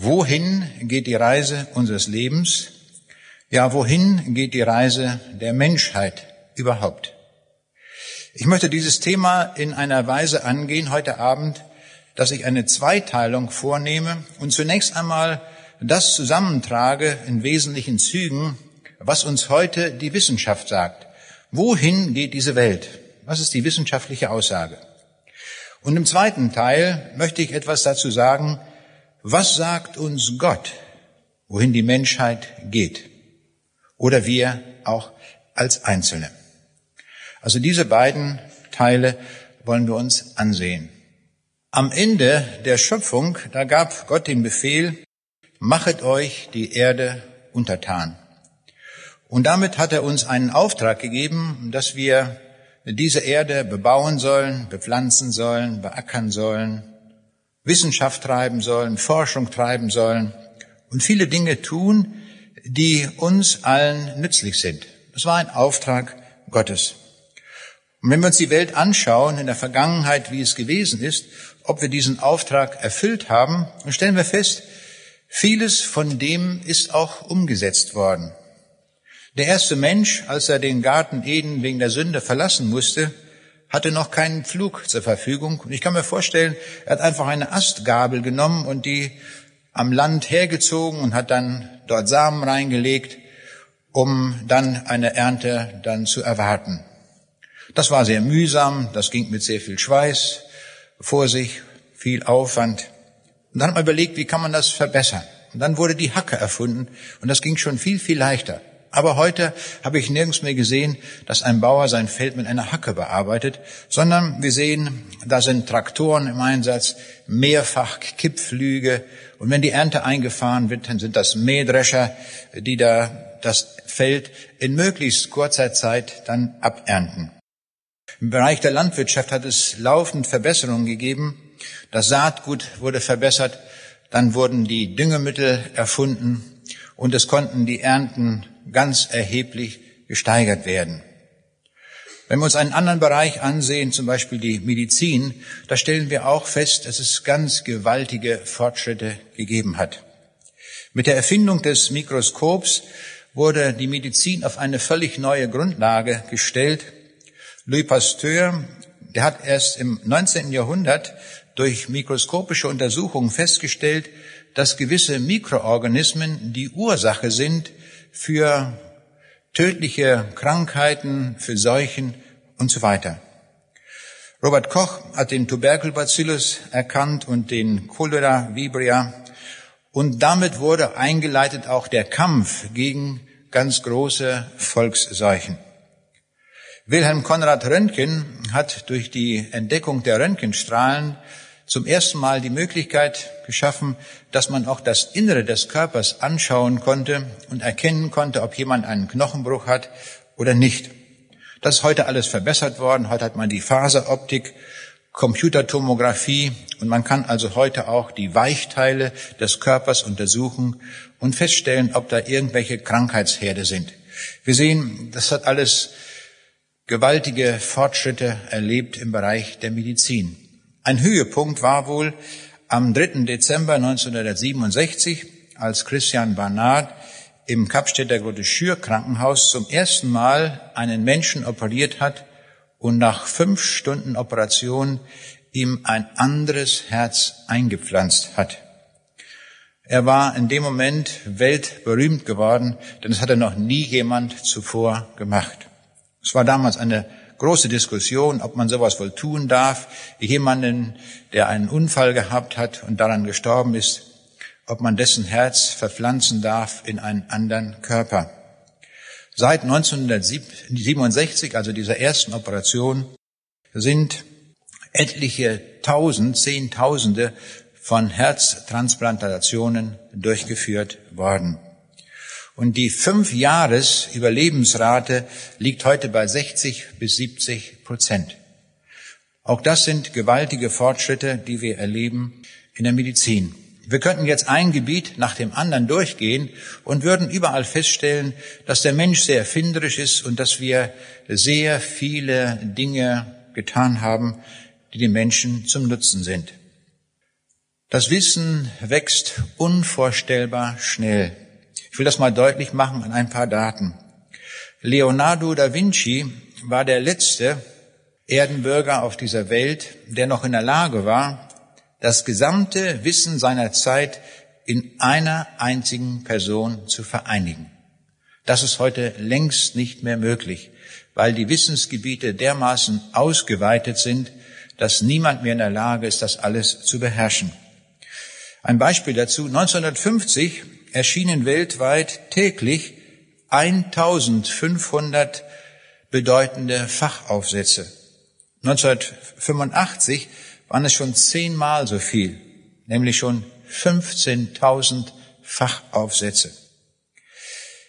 wohin geht die Reise unseres Lebens? Ja, wohin geht die Reise der Menschheit überhaupt? Ich möchte dieses Thema in einer Weise angehen heute Abend, dass ich eine Zweiteilung vornehme und zunächst einmal das zusammentrage in wesentlichen Zügen, was uns heute die Wissenschaft sagt. Wohin geht diese Welt? Was ist die wissenschaftliche Aussage? Und im zweiten Teil möchte ich etwas dazu sagen, was sagt uns Gott, wohin die Menschheit geht? Oder wir auch als Einzelne. Also diese beiden Teile wollen wir uns ansehen. Am Ende der Schöpfung, da gab Gott den Befehl, machet euch die Erde untertan. Und damit hat er uns einen Auftrag gegeben, dass wir diese Erde bebauen sollen, bepflanzen sollen, beackern sollen, Wissenschaft treiben sollen, Forschung treiben sollen und viele Dinge tun, die uns allen nützlich sind. Das war ein Auftrag Gottes. Und wenn wir uns die Welt anschauen in der Vergangenheit, wie es gewesen ist, ob wir diesen Auftrag erfüllt haben, dann stellen wir fest, vieles von dem ist auch umgesetzt worden. Der erste Mensch, als er den Garten Eden wegen der Sünde verlassen musste, hatte noch keinen Flug zur Verfügung. Und ich kann mir vorstellen, er hat einfach eine Astgabel genommen und die am Land hergezogen und hat dann dort Samen reingelegt, um dann eine Ernte dann zu erwarten. Das war sehr mühsam, das ging mit sehr viel Schweiß vor sich, viel Aufwand. Und dann hat man überlegt, wie kann man das verbessern? Und dann wurde die Hacke erfunden und das ging schon viel, viel leichter. Aber heute habe ich nirgends mehr gesehen, dass ein Bauer sein Feld mit einer Hacke bearbeitet, sondern wir sehen, da sind Traktoren im Einsatz, mehrfach Kippflüge und wenn die Ernte eingefahren wird, dann sind das Mähdrescher, die da das Feld in möglichst kurzer Zeit dann abernten. Im Bereich der Landwirtschaft hat es laufend Verbesserungen gegeben. Das Saatgut wurde verbessert, dann wurden die Düngemittel erfunden und es konnten die Ernten ganz erheblich gesteigert werden. Wenn wir uns einen anderen Bereich ansehen, zum Beispiel die Medizin, da stellen wir auch fest, dass es ganz gewaltige Fortschritte gegeben hat. Mit der Erfindung des Mikroskops wurde die Medizin auf eine völlig neue Grundlage gestellt Louis Pasteur, der hat erst im 19. Jahrhundert durch mikroskopische Untersuchungen festgestellt, dass gewisse Mikroorganismen die Ursache sind für tödliche Krankheiten, für Seuchen und so weiter. Robert Koch hat den Tuberkelbacillus erkannt und den Cholera vibria und damit wurde eingeleitet auch der Kampf gegen ganz große Volksseuchen. Wilhelm Konrad Röntgen hat durch die Entdeckung der Röntgenstrahlen zum ersten Mal die Möglichkeit geschaffen, dass man auch das Innere des Körpers anschauen konnte und erkennen konnte, ob jemand einen Knochenbruch hat oder nicht. Das ist heute alles verbessert worden. Heute hat man die Faseroptik, Computertomographie und man kann also heute auch die Weichteile des Körpers untersuchen und feststellen, ob da irgendwelche Krankheitsherde sind. Wir sehen, das hat alles gewaltige Fortschritte erlebt im Bereich der Medizin. Ein Höhepunkt war wohl am 3. Dezember 1967, als Christian Barnard im Kapstädter Grote Schür Krankenhaus zum ersten Mal einen Menschen operiert hat und nach fünf Stunden Operation ihm ein anderes Herz eingepflanzt hat. Er war in dem Moment weltberühmt geworden, denn es hatte noch nie jemand zuvor gemacht. Es war damals eine große Diskussion, ob man sowas wohl tun darf. Jemanden, der einen Unfall gehabt hat und daran gestorben ist, ob man dessen Herz verpflanzen darf in einen anderen Körper. Seit 1967, also dieser ersten Operation, sind etliche Tausend, Zehntausende von Herztransplantationen durchgeführt worden. Und die fünf Jahres Überlebensrate liegt heute bei 60 bis 70 Prozent. Auch das sind gewaltige Fortschritte, die wir erleben in der Medizin. Wir könnten jetzt ein Gebiet nach dem anderen durchgehen und würden überall feststellen, dass der Mensch sehr erfinderisch ist und dass wir sehr viele Dinge getan haben, die den Menschen zum Nutzen sind. Das Wissen wächst unvorstellbar schnell. Ich will das mal deutlich machen an ein paar Daten. Leonardo da Vinci war der letzte Erdenbürger auf dieser Welt, der noch in der Lage war, das gesamte Wissen seiner Zeit in einer einzigen Person zu vereinigen. Das ist heute längst nicht mehr möglich, weil die Wissensgebiete dermaßen ausgeweitet sind, dass niemand mehr in der Lage ist, das alles zu beherrschen. Ein Beispiel dazu. 1950 erschienen weltweit täglich 1500 bedeutende Fachaufsätze. 1985 waren es schon zehnmal so viel, nämlich schon 15.000 Fachaufsätze.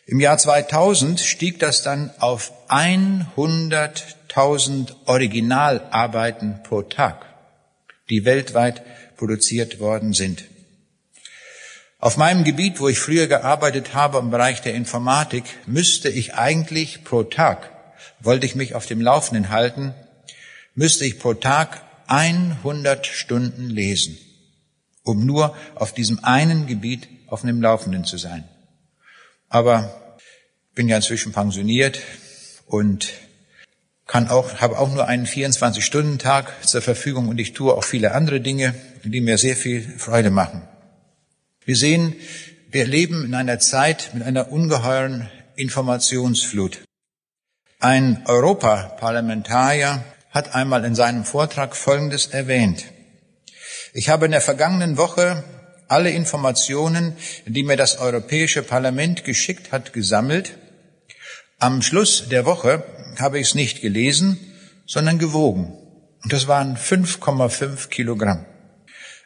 Im Jahr 2000 stieg das dann auf 100.000 Originalarbeiten pro Tag, die weltweit produziert worden sind. Auf meinem Gebiet, wo ich früher gearbeitet habe im Bereich der Informatik, müsste ich eigentlich pro Tag, wollte ich mich auf dem Laufenden halten, müsste ich pro Tag 100 Stunden lesen, um nur auf diesem einen Gebiet auf dem Laufenden zu sein. Aber bin ja inzwischen pensioniert und kann auch, habe auch nur einen 24-Stunden-Tag zur Verfügung und ich tue auch viele andere Dinge, die mir sehr viel Freude machen. Wir sehen, wir leben in einer Zeit mit einer ungeheuren Informationsflut. Ein Europaparlamentarier hat einmal in seinem Vortrag Folgendes erwähnt. Ich habe in der vergangenen Woche alle Informationen, die mir das Europäische Parlament geschickt hat, gesammelt. Am Schluss der Woche habe ich es nicht gelesen, sondern gewogen. Und das waren 5,5 Kilogramm.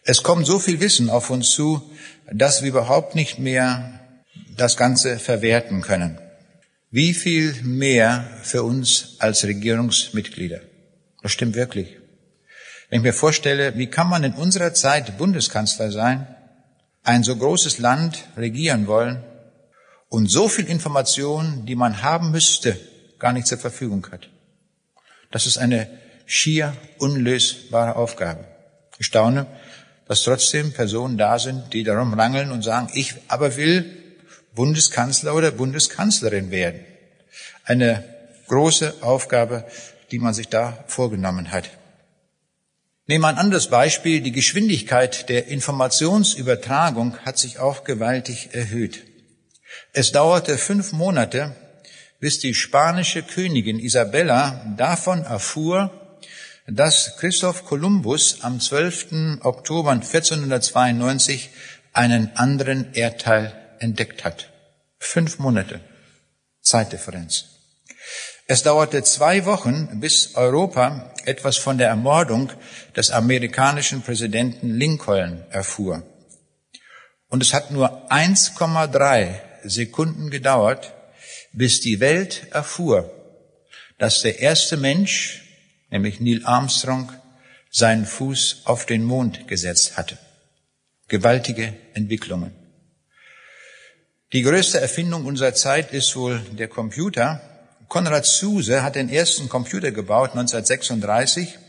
Es kommt so viel Wissen auf uns zu, dass wir überhaupt nicht mehr das Ganze verwerten können. Wie viel mehr für uns als Regierungsmitglieder? Das stimmt wirklich. Wenn ich mir vorstelle, wie kann man in unserer Zeit Bundeskanzler sein, ein so großes Land regieren wollen und so viel Information, die man haben müsste, gar nicht zur Verfügung hat. Das ist eine schier unlösbare Aufgabe. Ich staune, dass trotzdem Personen da sind, die darum rangeln und sagen, ich aber will Bundeskanzler oder Bundeskanzlerin werden. Eine große Aufgabe, die man sich da vorgenommen hat. Nehmen wir ein anderes Beispiel. Die Geschwindigkeit der Informationsübertragung hat sich auch gewaltig erhöht. Es dauerte fünf Monate, bis die spanische Königin Isabella davon erfuhr, dass Christoph Kolumbus am 12. Oktober 1492 einen anderen Erdteil entdeckt hat. Fünf Monate Zeitdifferenz. Es dauerte zwei Wochen, bis Europa etwas von der Ermordung des amerikanischen Präsidenten Lincoln erfuhr. Und es hat nur 1,3 Sekunden gedauert, bis die Welt erfuhr, dass der erste Mensch nämlich Neil Armstrong, seinen Fuß auf den Mond gesetzt hatte. Gewaltige Entwicklungen. Die größte Erfindung unserer Zeit ist wohl der Computer. Konrad Zuse hat den ersten Computer gebaut 1936.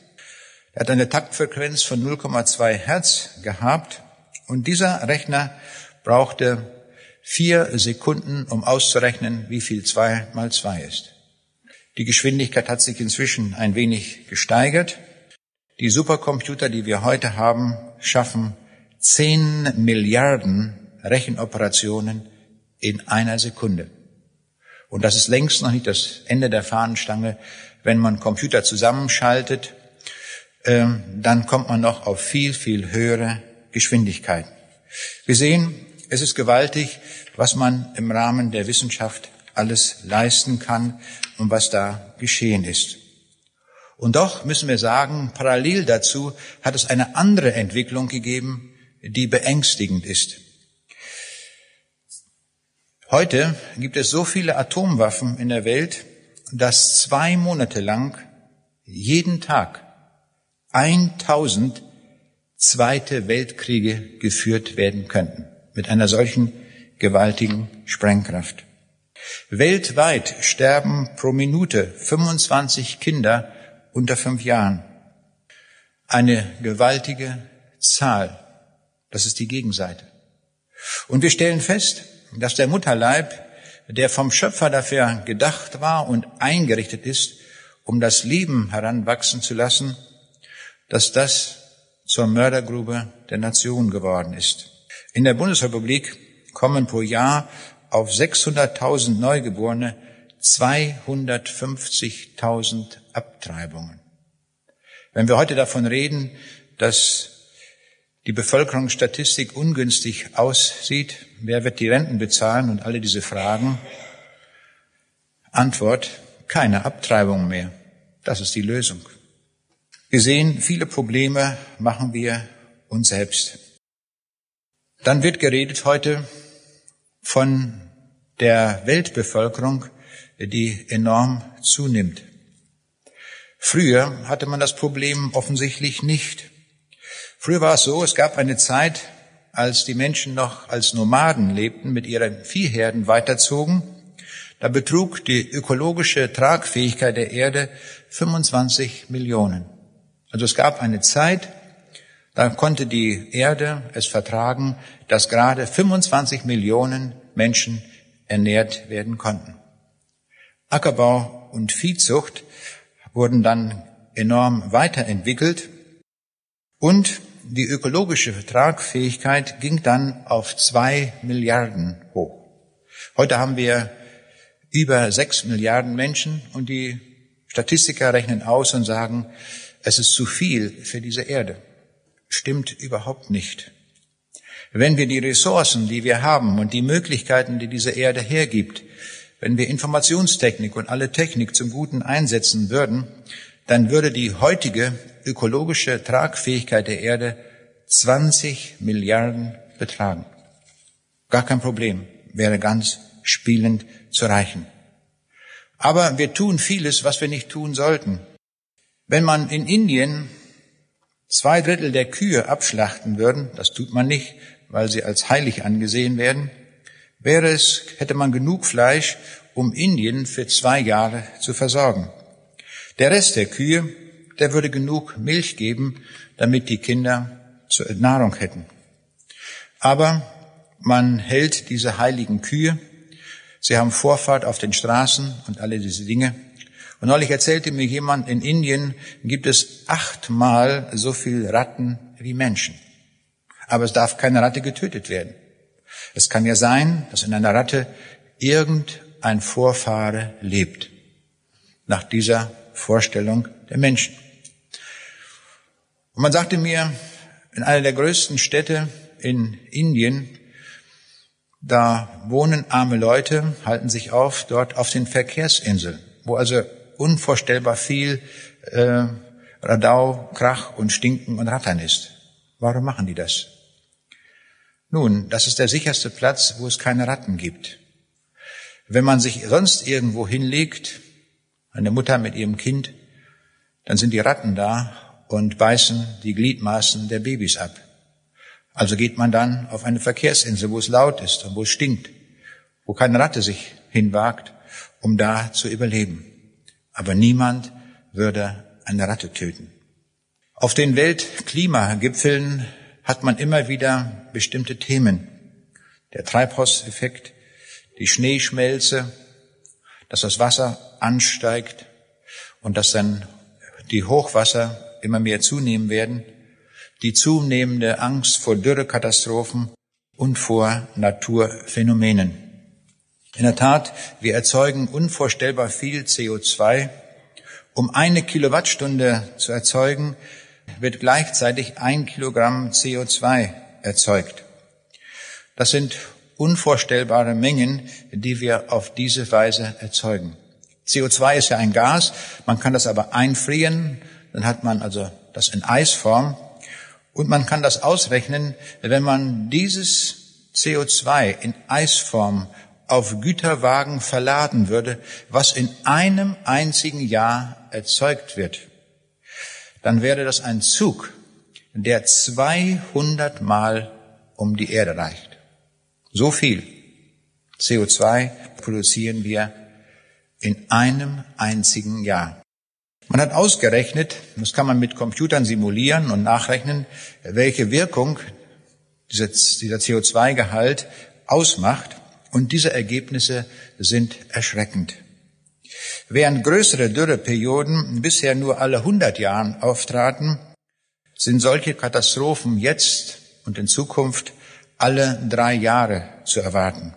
Er hat eine Taktfrequenz von 0,2 Hertz gehabt und dieser Rechner brauchte vier Sekunden, um auszurechnen, wie viel zwei mal zwei ist. Die Geschwindigkeit hat sich inzwischen ein wenig gesteigert. Die Supercomputer, die wir heute haben, schaffen 10 Milliarden Rechenoperationen in einer Sekunde. Und das ist längst noch nicht das Ende der Fahnenstange. Wenn man Computer zusammenschaltet, ähm, dann kommt man noch auf viel, viel höhere Geschwindigkeiten. Wir sehen, es ist gewaltig, was man im Rahmen der Wissenschaft alles leisten kann und was da geschehen ist. Und doch müssen wir sagen, parallel dazu hat es eine andere Entwicklung gegeben, die beängstigend ist. Heute gibt es so viele Atomwaffen in der Welt, dass zwei Monate lang jeden Tag 1000 zweite Weltkriege geführt werden könnten mit einer solchen gewaltigen Sprengkraft. Weltweit sterben pro Minute 25 Kinder unter fünf Jahren. Eine gewaltige Zahl. Das ist die Gegenseite. Und wir stellen fest, dass der Mutterleib, der vom Schöpfer dafür gedacht war und eingerichtet ist, um das Leben heranwachsen zu lassen, dass das zur Mördergrube der Nation geworden ist. In der Bundesrepublik kommen pro Jahr auf 600.000 Neugeborene 250.000 Abtreibungen. Wenn wir heute davon reden, dass die Bevölkerungsstatistik ungünstig aussieht, wer wird die Renten bezahlen und alle diese Fragen? Antwort, keine Abtreibung mehr. Das ist die Lösung. Wir sehen, viele Probleme machen wir uns selbst. Dann wird geredet heute von der Weltbevölkerung, die enorm zunimmt. Früher hatte man das Problem offensichtlich nicht. Früher war es so, es gab eine Zeit, als die Menschen noch als Nomaden lebten, mit ihren Viehherden weiterzogen. Da betrug die ökologische Tragfähigkeit der Erde 25 Millionen. Also es gab eine Zeit, da konnte die Erde es vertragen, dass gerade 25 Millionen Menschen ernährt werden konnten. Ackerbau und Viehzucht wurden dann enorm weiterentwickelt und die ökologische Tragfähigkeit ging dann auf zwei Milliarden hoch. Heute haben wir über sechs Milliarden Menschen und die Statistiker rechnen aus und sagen, es ist zu viel für diese Erde. Stimmt überhaupt nicht. Wenn wir die Ressourcen, die wir haben und die Möglichkeiten, die diese Erde hergibt, wenn wir Informationstechnik und alle Technik zum Guten einsetzen würden, dann würde die heutige ökologische Tragfähigkeit der Erde 20 Milliarden betragen. Gar kein Problem, wäre ganz spielend zu reichen. Aber wir tun vieles, was wir nicht tun sollten. Wenn man in Indien zwei Drittel der Kühe abschlachten würden, das tut man nicht, weil sie als heilig angesehen werden, wäre es, hätte man genug Fleisch, um Indien für zwei Jahre zu versorgen. Der Rest der Kühe, der würde genug Milch geben, damit die Kinder zur Nahrung hätten. Aber man hält diese heiligen Kühe, sie haben Vorfahrt auf den Straßen und alle diese Dinge. Und neulich erzählte mir jemand, in Indien gibt es achtmal so viel Ratten wie Menschen. Aber es darf keine Ratte getötet werden. Es kann ja sein, dass in einer Ratte irgendein Vorfahre lebt. Nach dieser Vorstellung der Menschen. Und man sagte mir, in einer der größten Städte in Indien, da wohnen arme Leute, halten sich auf dort auf den Verkehrsinseln, wo also unvorstellbar viel äh, Radau, Krach und Stinken und Rattern ist. Warum machen die das? Nun, das ist der sicherste Platz, wo es keine Ratten gibt. Wenn man sich sonst irgendwo hinlegt, eine Mutter mit ihrem Kind, dann sind die Ratten da und beißen die Gliedmaßen der Babys ab. Also geht man dann auf eine Verkehrsinsel, wo es laut ist und wo es stinkt, wo keine Ratte sich hinwagt, um da zu überleben. Aber niemand würde eine Ratte töten. Auf den Weltklimagipfeln hat man immer wieder bestimmte Themen. Der Treibhauseffekt, die Schneeschmelze, dass das Wasser ansteigt und dass dann die Hochwasser immer mehr zunehmen werden, die zunehmende Angst vor Dürrekatastrophen und vor Naturphänomenen. In der Tat, wir erzeugen unvorstellbar viel CO2. Um eine Kilowattstunde zu erzeugen, wird gleichzeitig ein Kilogramm CO2 erzeugt. Das sind unvorstellbare Mengen, die wir auf diese Weise erzeugen. CO2 ist ja ein Gas, man kann das aber einfrieren, dann hat man also das in Eisform und man kann das ausrechnen, wenn man dieses CO2 in Eisform auf Güterwagen verladen würde, was in einem einzigen Jahr erzeugt wird, dann wäre das ein Zug, der 200 Mal um die Erde reicht. So viel CO2 produzieren wir in einem einzigen Jahr. Man hat ausgerechnet, das kann man mit Computern simulieren und nachrechnen, welche Wirkung dieser CO2-Gehalt ausmacht. Und diese Ergebnisse sind erschreckend. Während größere Dürreperioden bisher nur alle 100 Jahren auftraten, sind solche Katastrophen jetzt und in Zukunft alle drei Jahre zu erwarten.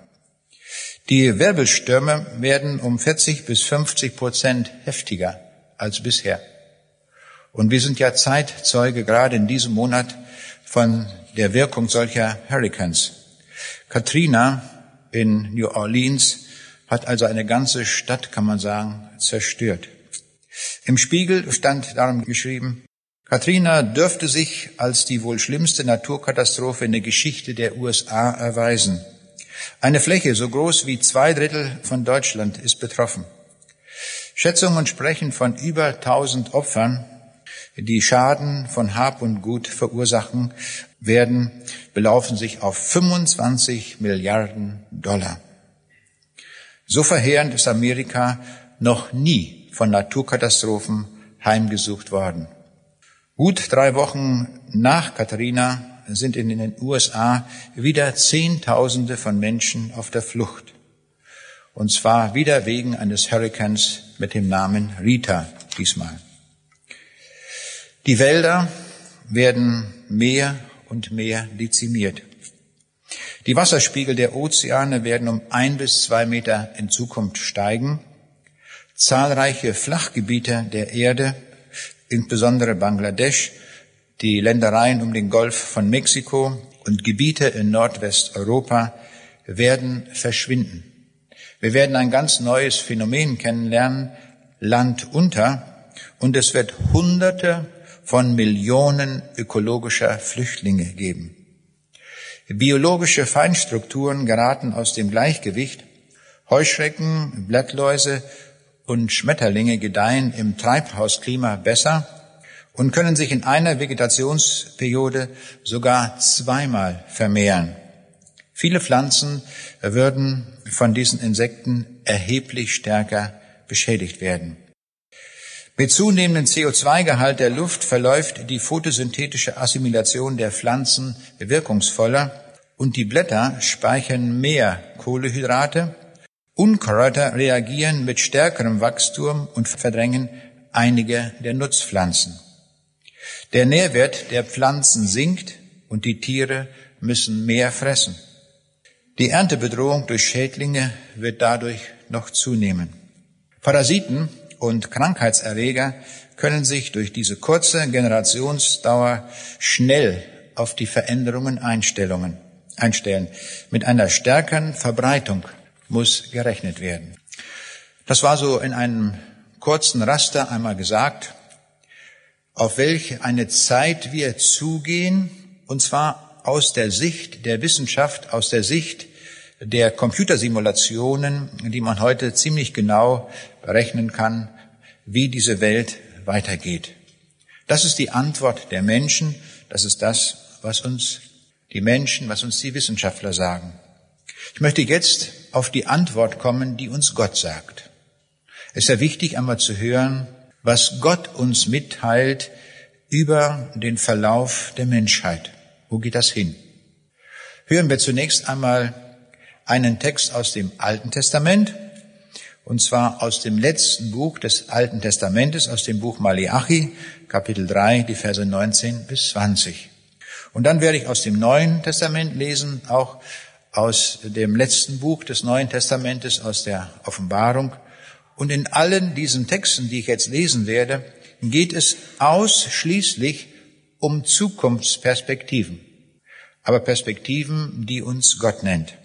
Die Wirbelstürme werden um 40 bis 50 Prozent heftiger als bisher. Und wir sind ja Zeitzeuge gerade in diesem Monat von der Wirkung solcher Hurricanes. Katrina in New Orleans hat also eine ganze Stadt, kann man sagen, zerstört. Im Spiegel stand darum geschrieben, Katrina dürfte sich als die wohl schlimmste Naturkatastrophe in der Geschichte der USA erweisen. Eine Fläche so groß wie zwei Drittel von Deutschland ist betroffen. Schätzungen sprechen von über 1000 Opfern, die Schaden von Hab und Gut verursachen werden, belaufen sich auf 25 Milliarden Dollar. So verheerend ist Amerika noch nie von Naturkatastrophen heimgesucht worden. Gut drei Wochen nach Katharina sind in den USA wieder Zehntausende von Menschen auf der Flucht. Und zwar wieder wegen eines Hurrikans mit dem Namen Rita diesmal. Die Wälder werden mehr und mehr dezimiert. Die Wasserspiegel der Ozeane werden um ein bis zwei Meter in Zukunft steigen. Zahlreiche Flachgebiete der Erde, insbesondere Bangladesch, die Ländereien um den Golf von Mexiko und Gebiete in Nordwesteuropa werden verschwinden. Wir werden ein ganz neues Phänomen kennenlernen, Land unter, und es wird Hunderte von Millionen ökologischer Flüchtlinge geben. Biologische Feinstrukturen geraten aus dem Gleichgewicht. Heuschrecken, Blattläuse und Schmetterlinge gedeihen im Treibhausklima besser und können sich in einer Vegetationsperiode sogar zweimal vermehren. Viele Pflanzen würden von diesen Insekten erheblich stärker beschädigt werden. Mit zunehmendem CO2-Gehalt der Luft verläuft die photosynthetische Assimilation der Pflanzen wirkungsvoller und die Blätter speichern mehr Kohlehydrate. Unkräuter reagieren mit stärkerem Wachstum und verdrängen einige der Nutzpflanzen. Der Nährwert der Pflanzen sinkt und die Tiere müssen mehr fressen. Die Erntebedrohung durch Schädlinge wird dadurch noch zunehmen. Parasiten und Krankheitserreger können sich durch diese kurze Generationsdauer schnell auf die Veränderungen einstellen. Mit einer stärkeren Verbreitung muss gerechnet werden. Das war so in einem kurzen Raster einmal gesagt auf welche eine Zeit wir zugehen, und zwar aus der Sicht der Wissenschaft, aus der Sicht der Computersimulationen, die man heute ziemlich genau berechnen kann, wie diese Welt weitergeht. Das ist die Antwort der Menschen, das ist das, was uns die Menschen, was uns die Wissenschaftler sagen. Ich möchte jetzt auf die Antwort kommen, die uns Gott sagt. Es ist ja wichtig, einmal zu hören, was Gott uns mitteilt über den Verlauf der Menschheit. Wo geht das hin? Hören wir zunächst einmal einen Text aus dem Alten Testament, und zwar aus dem letzten Buch des Alten Testamentes, aus dem Buch Maleachi, Kapitel 3, die Verse 19 bis 20. Und dann werde ich aus dem Neuen Testament lesen, auch aus dem letzten Buch des Neuen Testamentes, aus der Offenbarung, und in allen diesen Texten, die ich jetzt lesen werde, geht es ausschließlich um Zukunftsperspektiven, aber Perspektiven, die uns Gott nennt.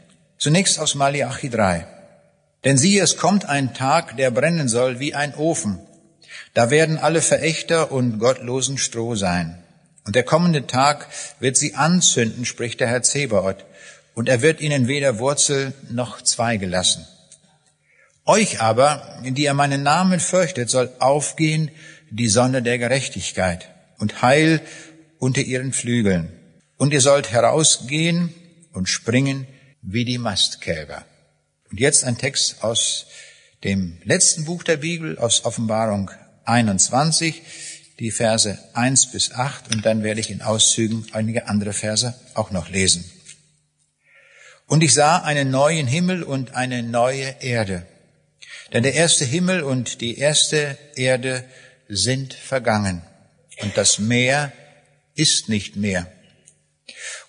Zunächst aus Malachi 3. Denn siehe, es kommt ein Tag, der brennen soll wie ein Ofen. Da werden alle Verächter und gottlosen Stroh sein. Und der kommende Tag wird sie anzünden, spricht der Herr Zebaoth, und er wird ihnen weder Wurzel noch Zweige lassen. Euch aber, die ihr meinen Namen fürchtet, soll aufgehen die Sonne der Gerechtigkeit und Heil unter ihren Flügeln. Und ihr sollt herausgehen und springen wie die Mastkälber. Und jetzt ein Text aus dem letzten Buch der Bibel, aus Offenbarung 21, die Verse 1 bis 8 und dann werde ich in Auszügen einige andere Verse auch noch lesen. Und ich sah einen neuen Himmel und eine neue Erde. Denn der erste Himmel und die erste Erde sind vergangen und das Meer ist nicht mehr.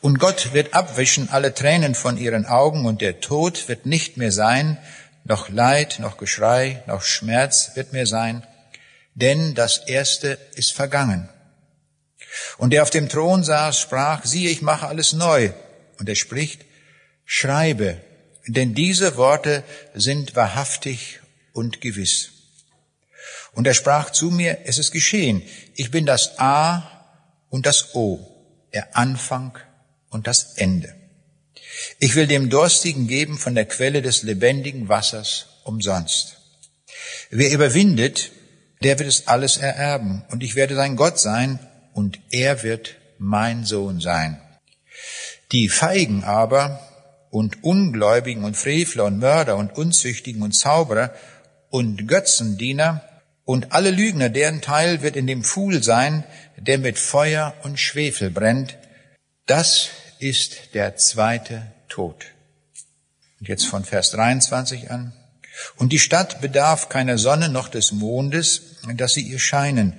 Und Gott wird abwischen alle Tränen von ihren Augen, und der Tod wird nicht mehr sein, noch Leid, noch Geschrei, noch Schmerz wird mehr sein, denn das Erste ist vergangen. Und der auf dem Thron saß, sprach, siehe, ich mache alles neu. Und er spricht, schreibe, denn diese Worte sind wahrhaftig und gewiss. Und er sprach zu mir, es ist geschehen, ich bin das A und das O, der Anfang und das Ende. Ich will dem Durstigen geben von der Quelle des lebendigen Wassers umsonst. Wer überwindet, der wird es alles ererben, und ich werde sein Gott sein, und er wird mein Sohn sein. Die Feigen aber und Ungläubigen und Frevler und Mörder und Unzüchtigen und Zauberer und Götzendiener und alle Lügner, deren Teil wird in dem Pfuhl sein, der mit Feuer und Schwefel brennt. Das ist der zweite Tod. Und jetzt von Vers 23 an. Und die Stadt bedarf keiner Sonne noch des Mondes, dass sie ihr scheinen.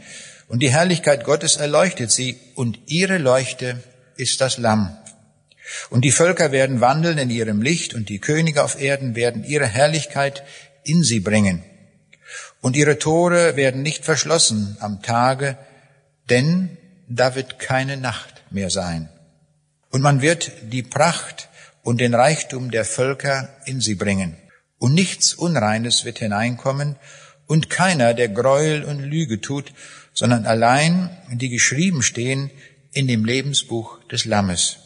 Und die Herrlichkeit Gottes erleuchtet sie, und ihre Leuchte ist das Lamm. Und die Völker werden wandeln in ihrem Licht, und die Könige auf Erden werden ihre Herrlichkeit in sie bringen. Und ihre Tore werden nicht verschlossen am Tage, denn da wird keine Nacht mehr sein. Und man wird die Pracht und den Reichtum der Völker in sie bringen. Und nichts Unreines wird hineinkommen, und keiner, der Gräuel und Lüge tut, sondern allein die geschrieben stehen in dem Lebensbuch des Lammes.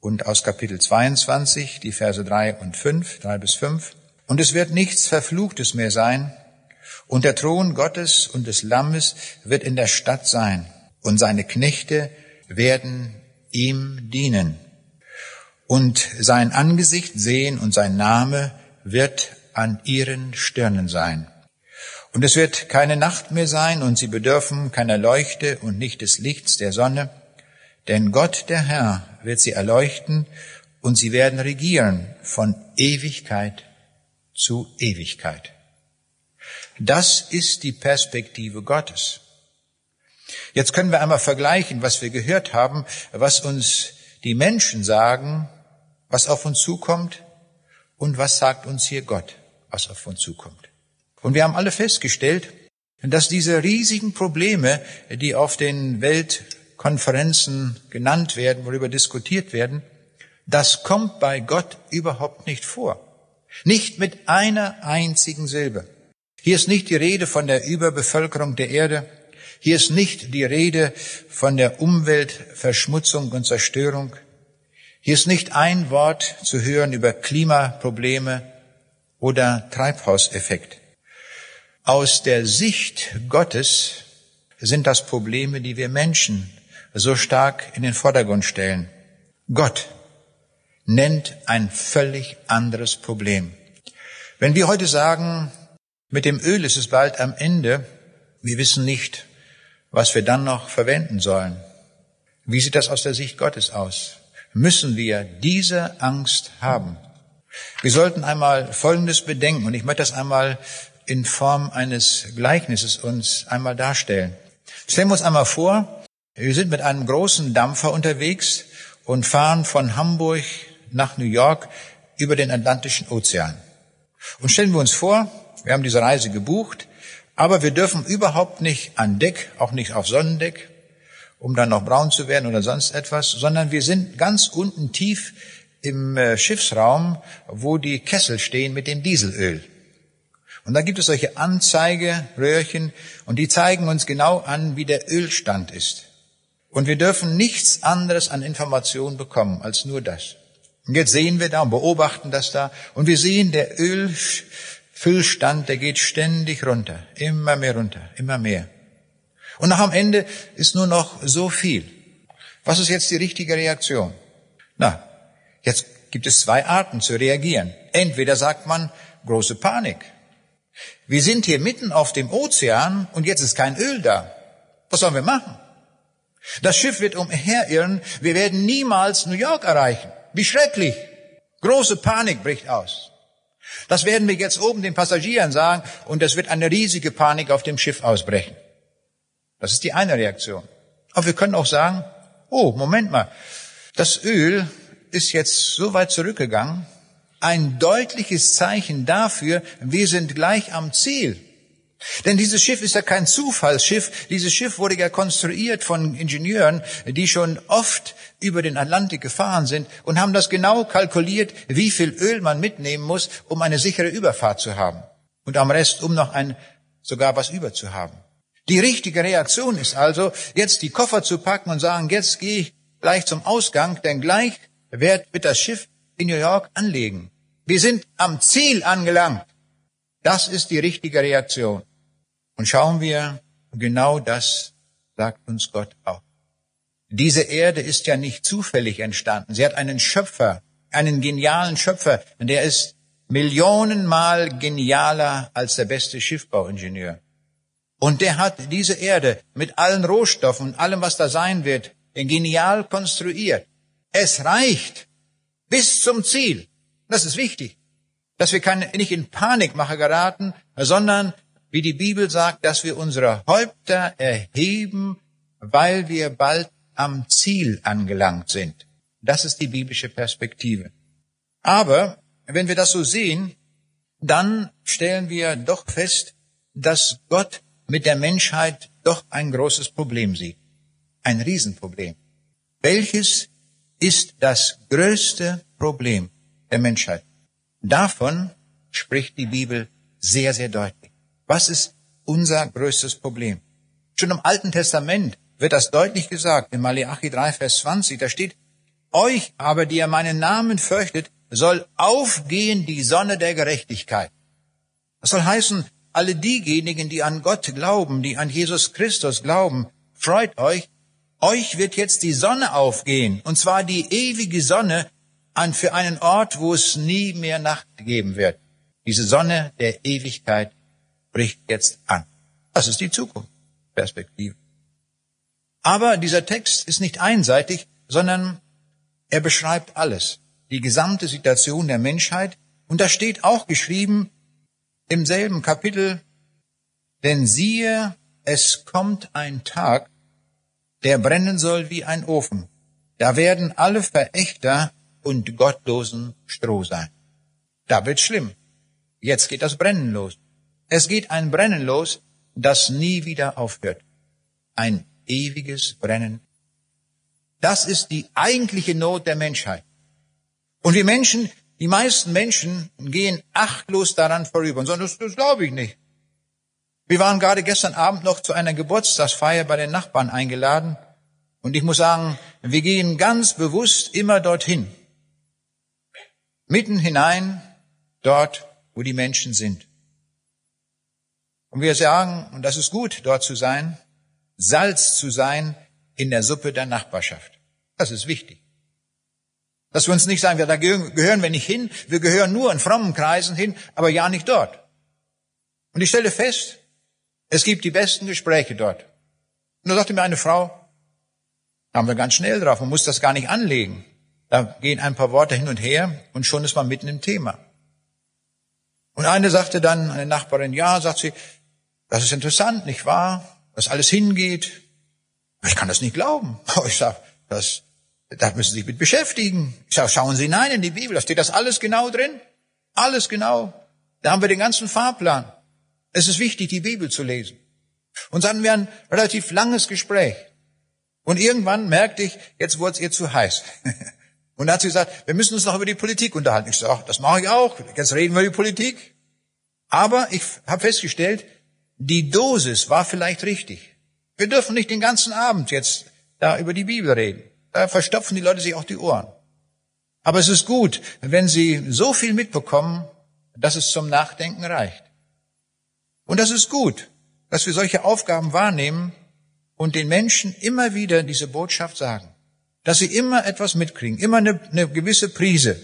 Und aus Kapitel 22, die Verse 3 und 5, 3 bis 5. Und es wird nichts Verfluchtes mehr sein, und der Thron Gottes und des Lammes wird in der Stadt sein, und seine Knechte werden ihm dienen. Und sein Angesicht sehen und sein Name wird an ihren Stirnen sein. Und es wird keine Nacht mehr sein, und sie bedürfen keiner Leuchte und nicht des Lichts der Sonne, denn Gott der Herr wird sie erleuchten, und sie werden regieren von Ewigkeit zu Ewigkeit. Das ist die Perspektive Gottes. Jetzt können wir einmal vergleichen, was wir gehört haben, was uns die Menschen sagen, was auf uns zukommt und was sagt uns hier Gott, was auf uns zukommt. Und wir haben alle festgestellt, dass diese riesigen Probleme, die auf den Weltkonferenzen genannt werden, worüber diskutiert werden, das kommt bei Gott überhaupt nicht vor. Nicht mit einer einzigen Silbe. Hier ist nicht die Rede von der Überbevölkerung der Erde. Hier ist nicht die Rede von der Umweltverschmutzung und Zerstörung. Hier ist nicht ein Wort zu hören über Klimaprobleme oder Treibhauseffekt. Aus der Sicht Gottes sind das Probleme, die wir Menschen so stark in den Vordergrund stellen. Gott nennt ein völlig anderes Problem. Wenn wir heute sagen, mit dem Öl ist es bald am Ende. Wir wissen nicht, was wir dann noch verwenden sollen. Wie sieht das aus der Sicht Gottes aus? Müssen wir diese Angst haben? Wir sollten einmal Folgendes bedenken, und ich möchte das einmal in Form eines Gleichnisses uns einmal darstellen. Stellen wir uns einmal vor, wir sind mit einem großen Dampfer unterwegs und fahren von Hamburg nach New York über den Atlantischen Ozean. Und stellen wir uns vor, wir haben diese Reise gebucht, aber wir dürfen überhaupt nicht an Deck, auch nicht auf Sonnendeck, um dann noch braun zu werden oder sonst etwas, sondern wir sind ganz unten tief im äh, Schiffsraum, wo die Kessel stehen mit dem Dieselöl. Und da gibt es solche Anzeigeröhrchen und die zeigen uns genau an, wie der Ölstand ist. Und wir dürfen nichts anderes an Informationen bekommen als nur das. Und jetzt sehen wir da und beobachten das da und wir sehen, der Ölfüllstand, der geht ständig runter, immer mehr runter, immer mehr. Und nach am Ende ist nur noch so viel. Was ist jetzt die richtige Reaktion? Na, jetzt gibt es zwei Arten zu reagieren. Entweder sagt man große Panik. Wir sind hier mitten auf dem Ozean und jetzt ist kein Öl da. Was sollen wir machen? Das Schiff wird umherirren. Wir werden niemals New York erreichen. Wie schrecklich. Große Panik bricht aus. Das werden wir jetzt oben den Passagieren sagen und es wird eine riesige Panik auf dem Schiff ausbrechen. Das ist die eine Reaktion. Aber wir können auch sagen, oh, Moment mal, das Öl ist jetzt so weit zurückgegangen, ein deutliches Zeichen dafür, wir sind gleich am Ziel. Denn dieses Schiff ist ja kein Zufallsschiff. Dieses Schiff wurde ja konstruiert von Ingenieuren, die schon oft über den Atlantik gefahren sind und haben das genau kalkuliert, wie viel Öl man mitnehmen muss, um eine sichere Überfahrt zu haben. Und am Rest, um noch ein, sogar was über zu haben. Die richtige Reaktion ist also, jetzt die Koffer zu packen und sagen, jetzt gehe ich gleich zum Ausgang, denn gleich wird das Schiff in New York anlegen. Wir sind am Ziel angelangt. Das ist die richtige Reaktion. Und schauen wir, genau das sagt uns Gott auch. Diese Erde ist ja nicht zufällig entstanden. Sie hat einen Schöpfer, einen genialen Schöpfer, der ist millionenmal genialer als der beste Schiffbauingenieur. Und der hat diese Erde mit allen Rohstoffen und allem, was da sein wird, genial konstruiert. Es reicht bis zum Ziel. Das ist wichtig, dass wir keine, nicht in Panikmache geraten, sondern, wie die Bibel sagt, dass wir unsere Häupter erheben, weil wir bald am Ziel angelangt sind. Das ist die biblische Perspektive. Aber wenn wir das so sehen, dann stellen wir doch fest, dass Gott mit der Menschheit doch ein großes Problem sieht. Ein Riesenproblem. Welches ist das größte Problem der Menschheit? Davon spricht die Bibel sehr, sehr deutlich. Was ist unser größtes Problem? Schon im Alten Testament wird das deutlich gesagt, in Malachi 3, Vers 20, da steht, euch aber, die ihr meinen Namen fürchtet, soll aufgehen die Sonne der Gerechtigkeit. Das soll heißen, alle diejenigen, die an Gott glauben, die an Jesus Christus glauben, freut euch, euch wird jetzt die Sonne aufgehen, und zwar die ewige Sonne an für einen Ort, wo es nie mehr Nacht geben wird. Diese Sonne der Ewigkeit bricht jetzt an. Das ist die Zukunftsperspektive. Aber dieser Text ist nicht einseitig, sondern er beschreibt alles, die gesamte Situation der Menschheit. Und da steht auch geschrieben, im selben Kapitel, denn siehe, es kommt ein Tag, der brennen soll wie ein Ofen. Da werden alle Verächter und Gottlosen Stroh sein. Da wird's schlimm. Jetzt geht das Brennen los. Es geht ein Brennen los, das nie wieder aufhört. Ein ewiges Brennen. Das ist die eigentliche Not der Menschheit. Und wir Menschen, die meisten Menschen gehen achtlos daran vorüber und sagen, das, das glaube ich nicht. Wir waren gerade gestern Abend noch zu einer Geburtstagsfeier bei den Nachbarn eingeladen und ich muss sagen, wir gehen ganz bewusst immer dorthin. Mitten hinein, dort, wo die Menschen sind. Und wir sagen, und das ist gut, dort zu sein, Salz zu sein in der Suppe der Nachbarschaft. Das ist wichtig. Dass wir uns nicht sagen, da gehören wir nicht hin, wir gehören nur in frommen Kreisen hin, aber ja nicht dort. Und ich stelle fest, es gibt die besten Gespräche dort. Und da sagte mir eine Frau, da haben wir ganz schnell drauf, man muss das gar nicht anlegen. Da gehen ein paar Worte hin und her und schon ist man mitten im Thema. Und eine sagte dann, eine Nachbarin, ja, sagt sie, das ist interessant, nicht wahr? Was alles hingeht. Ich kann das nicht glauben. Ich sag, das, da müssen Sie sich mit beschäftigen. Ich sage, schauen Sie hinein in die Bibel, da steht das alles genau drin. Alles genau. Da haben wir den ganzen Fahrplan. Es ist wichtig, die Bibel zu lesen. Und dann hatten wir ein relativ langes Gespräch. Und irgendwann merkte ich, jetzt wurde es ihr zu heiß. Und dann hat sie gesagt, wir müssen uns noch über die Politik unterhalten. Ich sage, das mache ich auch. Jetzt reden wir über die Politik. Aber ich habe festgestellt, die Dosis war vielleicht richtig. Wir dürfen nicht den ganzen Abend jetzt da über die Bibel reden. Da verstopfen die Leute sich auch die Ohren. Aber es ist gut, wenn sie so viel mitbekommen, dass es zum Nachdenken reicht. Und das ist gut, dass wir solche Aufgaben wahrnehmen und den Menschen immer wieder diese Botschaft sagen. Dass sie immer etwas mitkriegen, immer eine, eine gewisse Prise.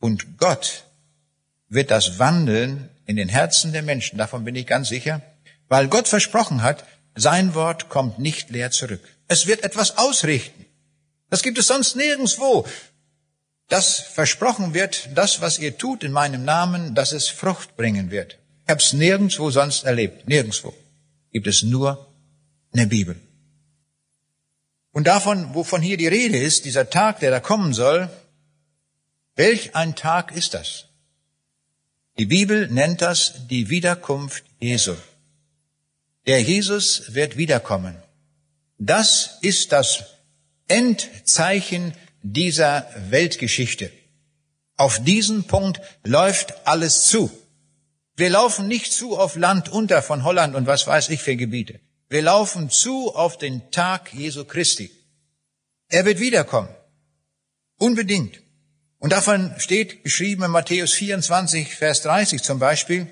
Und Gott wird das wandeln in den Herzen der Menschen, davon bin ich ganz sicher, weil Gott versprochen hat, sein Wort kommt nicht leer zurück. Es wird etwas ausrichten. Das gibt es sonst nirgendswo. Das versprochen wird, das, was ihr tut in meinem Namen, dass es Frucht bringen wird. Ich habe es nirgendwo sonst erlebt. Nirgendwo. Gibt es nur in der Bibel. Und davon, wovon hier die Rede ist, dieser Tag, der da kommen soll, welch ein Tag ist das? Die Bibel nennt das die Wiederkunft Jesu. Der Jesus wird wiederkommen. Das ist das Endzeichen dieser Weltgeschichte. Auf diesen Punkt läuft alles zu. Wir laufen nicht zu auf Land unter von Holland und was weiß ich für Gebiete. Wir laufen zu auf den Tag Jesu Christi. Er wird wiederkommen. Unbedingt. Und davon steht geschrieben in Matthäus 24, Vers 30 zum Beispiel,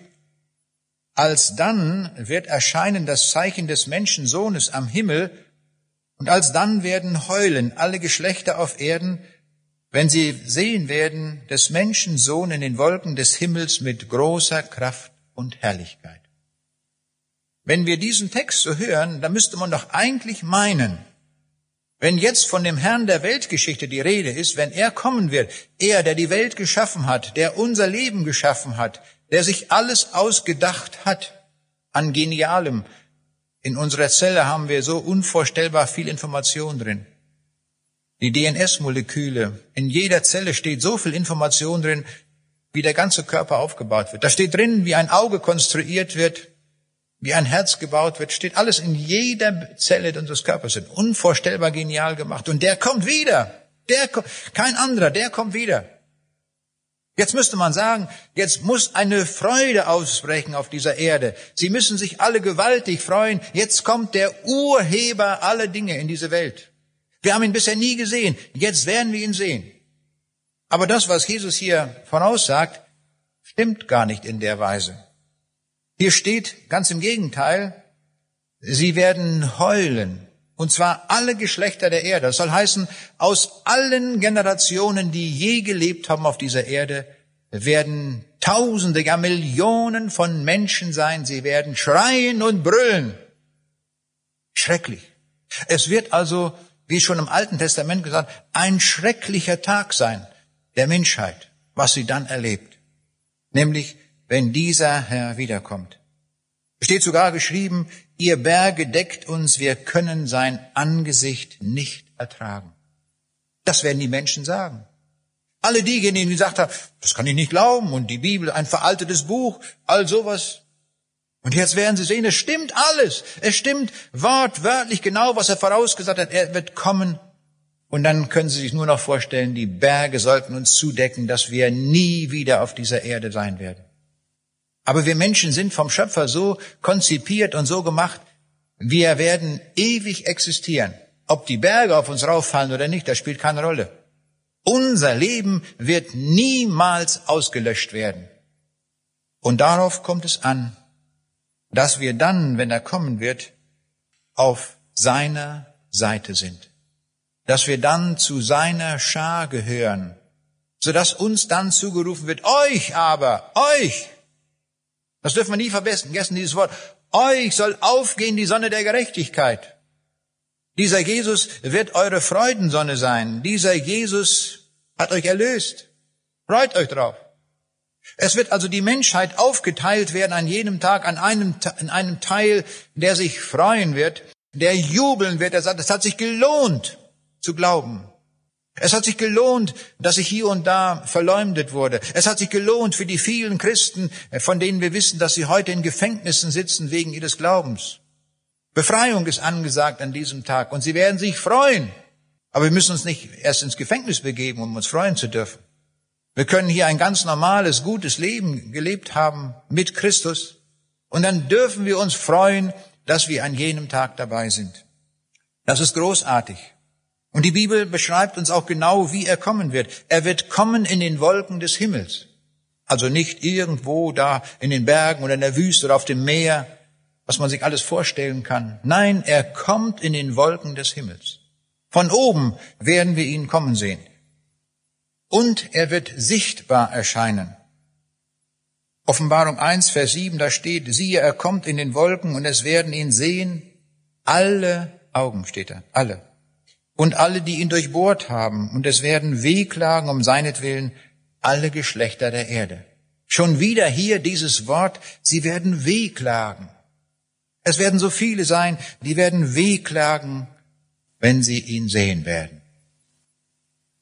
Alsdann wird erscheinen das Zeichen des Menschensohnes am Himmel, und alsdann werden heulen alle Geschlechter auf Erden, wenn sie sehen werden des Menschensohn in den Wolken des Himmels mit großer Kraft und Herrlichkeit. Wenn wir diesen Text so hören, dann müsste man doch eigentlich meinen, wenn jetzt von dem Herrn der Weltgeschichte die Rede ist, wenn er kommen wird, er, der die Welt geschaffen hat, der unser Leben geschaffen hat, der sich alles ausgedacht hat an Genialem. In unserer Zelle haben wir so unvorstellbar viel Information drin. Die DNS-Moleküle. In jeder Zelle steht so viel Information drin, wie der ganze Körper aufgebaut wird. Da steht drin, wie ein Auge konstruiert wird, wie ein Herz gebaut wird, steht alles in jeder Zelle unseres Körpers. Sind unvorstellbar genial gemacht. Und der kommt wieder. Der, kein anderer, der kommt wieder. Jetzt müsste man sagen, jetzt muss eine Freude ausbrechen auf dieser Erde. Sie müssen sich alle gewaltig freuen. Jetzt kommt der Urheber aller Dinge in diese Welt. Wir haben ihn bisher nie gesehen. Jetzt werden wir ihn sehen. Aber das, was Jesus hier voraussagt, stimmt gar nicht in der Weise. Hier steht ganz im Gegenteil, sie werden heulen. Und zwar alle Geschlechter der Erde. Das soll heißen, aus allen Generationen, die je gelebt haben auf dieser Erde, werden Tausende, ja Millionen von Menschen sein. Sie werden schreien und brüllen. Schrecklich. Es wird also, wie schon im Alten Testament gesagt, ein schrecklicher Tag sein der Menschheit, was sie dann erlebt. Nämlich, wenn dieser Herr wiederkommt. Es steht sogar geschrieben, ihr Berge deckt uns, wir können sein Angesicht nicht ertragen. Das werden die Menschen sagen. Alle diejenigen, die gesagt haben, das kann ich nicht glauben und die Bibel, ein veraltetes Buch, all sowas. Und jetzt werden sie sehen, es stimmt alles. Es stimmt wortwörtlich genau, was er vorausgesagt hat. Er wird kommen. Und dann können sie sich nur noch vorstellen, die Berge sollten uns zudecken, dass wir nie wieder auf dieser Erde sein werden. Aber wir Menschen sind vom Schöpfer so konzipiert und so gemacht, wir werden ewig existieren. Ob die Berge auf uns rauffallen oder nicht, das spielt keine Rolle. Unser Leben wird niemals ausgelöscht werden. Und darauf kommt es an, dass wir dann, wenn er kommen wird, auf seiner Seite sind. Dass wir dann zu seiner Schar gehören, sodass uns dann zugerufen wird, euch aber, euch, das dürfen wir nie vergessen, dieses Wort. Euch soll aufgehen die Sonne der Gerechtigkeit. Dieser Jesus wird eure Freudensonne sein. Dieser Jesus hat euch erlöst. Freut euch drauf. Es wird also die Menschheit aufgeteilt werden an jenem Tag, an einem, in einem Teil, der sich freuen wird, der jubeln wird, der sagt, es hat sich gelohnt zu glauben. Es hat sich gelohnt, dass ich hier und da verleumdet wurde. Es hat sich gelohnt für die vielen Christen, von denen wir wissen, dass sie heute in Gefängnissen sitzen wegen ihres Glaubens. Befreiung ist angesagt an diesem Tag und sie werden sich freuen. Aber wir müssen uns nicht erst ins Gefängnis begeben, um uns freuen zu dürfen. Wir können hier ein ganz normales, gutes Leben gelebt haben mit Christus und dann dürfen wir uns freuen, dass wir an jenem Tag dabei sind. Das ist großartig. Und die Bibel beschreibt uns auch genau, wie er kommen wird. Er wird kommen in den Wolken des Himmels. Also nicht irgendwo da in den Bergen oder in der Wüste oder auf dem Meer, was man sich alles vorstellen kann. Nein, er kommt in den Wolken des Himmels. Von oben werden wir ihn kommen sehen. Und er wird sichtbar erscheinen. Offenbarung 1, Vers 7, da steht, siehe, er kommt in den Wolken und es werden ihn sehen. Alle Augen steht da, alle. Und alle, die ihn durchbohrt haben, und es werden wehklagen um seinetwillen alle Geschlechter der Erde. Schon wieder hier dieses Wort, sie werden wehklagen. Es werden so viele sein, die werden wehklagen, wenn sie ihn sehen werden.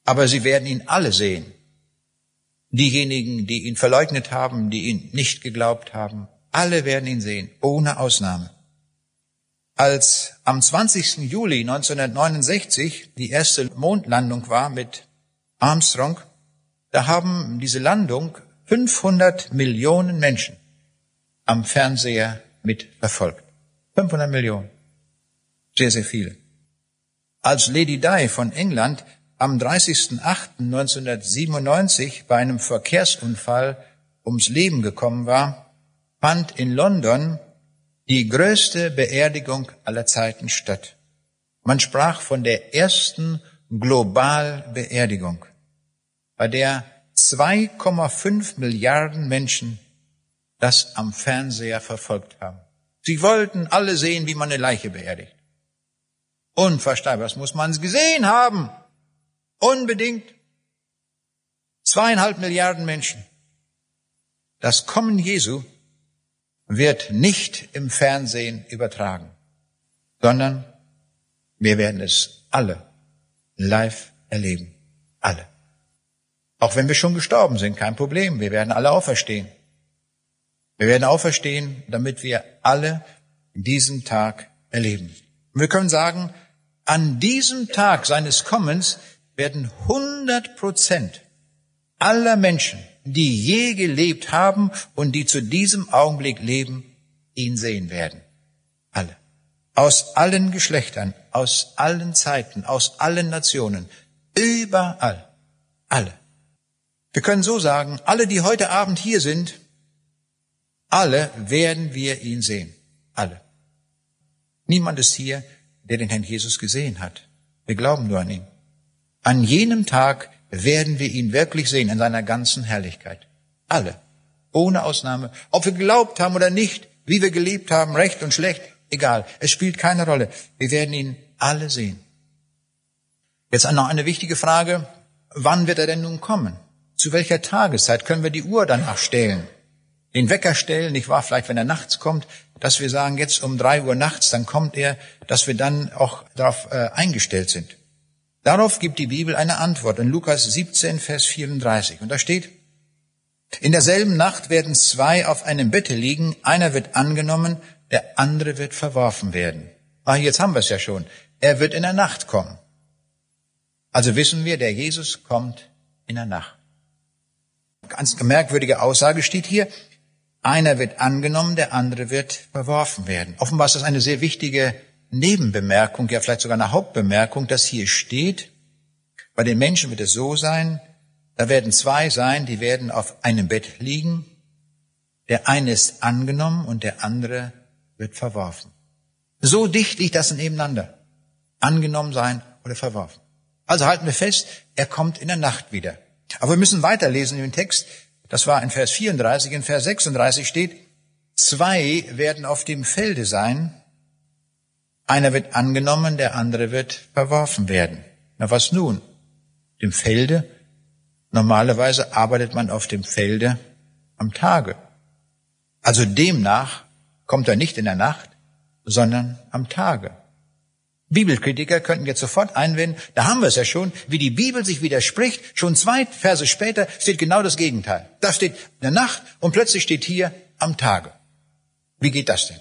Aber sie werden ihn alle sehen. Diejenigen, die ihn verleugnet haben, die ihn nicht geglaubt haben, alle werden ihn sehen, ohne Ausnahme. Als am 20. Juli 1969 die erste Mondlandung war mit Armstrong, da haben diese Landung 500 Millionen Menschen am Fernseher mitverfolgt. 500 Millionen. Sehr, sehr viele. Als Lady Di von England am 30.08.1997 bei einem Verkehrsunfall ums Leben gekommen war, fand in London die größte Beerdigung aller Zeiten statt. Man sprach von der ersten Globalbeerdigung bei der 2,5 Milliarden Menschen das am Fernseher verfolgt haben. Sie wollten alle sehen, wie man eine Leiche beerdigt. Unvorstellbar, das muss man gesehen haben. Unbedingt. Zweieinhalb Milliarden Menschen. Das Kommen Jesu wird nicht im Fernsehen übertragen, sondern wir werden es alle live erleben. Alle. Auch wenn wir schon gestorben sind, kein Problem. Wir werden alle auferstehen. Wir werden auferstehen, damit wir alle diesen Tag erleben. Und wir können sagen, an diesem Tag seines Kommens werden 100 Prozent aller Menschen, die je gelebt haben und die zu diesem Augenblick leben, ihn sehen werden. Alle. Aus allen Geschlechtern, aus allen Zeiten, aus allen Nationen, überall. Alle. Wir können so sagen, alle, die heute Abend hier sind, alle werden wir ihn sehen. Alle. Niemand ist hier, der den Herrn Jesus gesehen hat. Wir glauben nur an ihn. An jenem Tag werden wir ihn wirklich sehen in seiner ganzen Herrlichkeit. Alle. Ohne Ausnahme. Ob wir geglaubt haben oder nicht, wie wir gelebt haben, recht und schlecht, egal. Es spielt keine Rolle. Wir werden ihn alle sehen. Jetzt noch eine wichtige Frage. Wann wird er denn nun kommen? Zu welcher Tageszeit können wir die Uhr danach stellen? Den Wecker stellen, nicht wahr? Vielleicht, wenn er nachts kommt, dass wir sagen, jetzt um drei Uhr nachts, dann kommt er, dass wir dann auch darauf äh, eingestellt sind. Darauf gibt die Bibel eine Antwort in Lukas 17, Vers 34. Und da steht, in derselben Nacht werden zwei auf einem Bette liegen, einer wird angenommen, der andere wird verworfen werden. Ah, jetzt haben wir es ja schon. Er wird in der Nacht kommen. Also wissen wir, der Jesus kommt in der Nacht. Ganz merkwürdige Aussage steht hier. Einer wird angenommen, der andere wird verworfen werden. Offenbar ist das eine sehr wichtige Nebenbemerkung, ja vielleicht sogar eine Hauptbemerkung, dass hier steht, bei den Menschen wird es so sein, da werden zwei sein, die werden auf einem Bett liegen. Der eine ist angenommen und der andere wird verworfen. So dicht liegt das nebeneinander. Angenommen sein oder verworfen. Also halten wir fest, er kommt in der Nacht wieder. Aber wir müssen weiterlesen dem Text. Das war in Vers 34. In Vers 36 steht, zwei werden auf dem Felde sein. Einer wird angenommen, der andere wird verworfen werden. Na was nun? Dem Felde? Normalerweise arbeitet man auf dem Felde am Tage. Also demnach kommt er nicht in der Nacht, sondern am Tage. Bibelkritiker könnten jetzt sofort einwenden, da haben wir es ja schon, wie die Bibel sich widerspricht. Schon zwei Verse später steht genau das Gegenteil. Da steht in der Nacht und plötzlich steht hier am Tage. Wie geht das denn?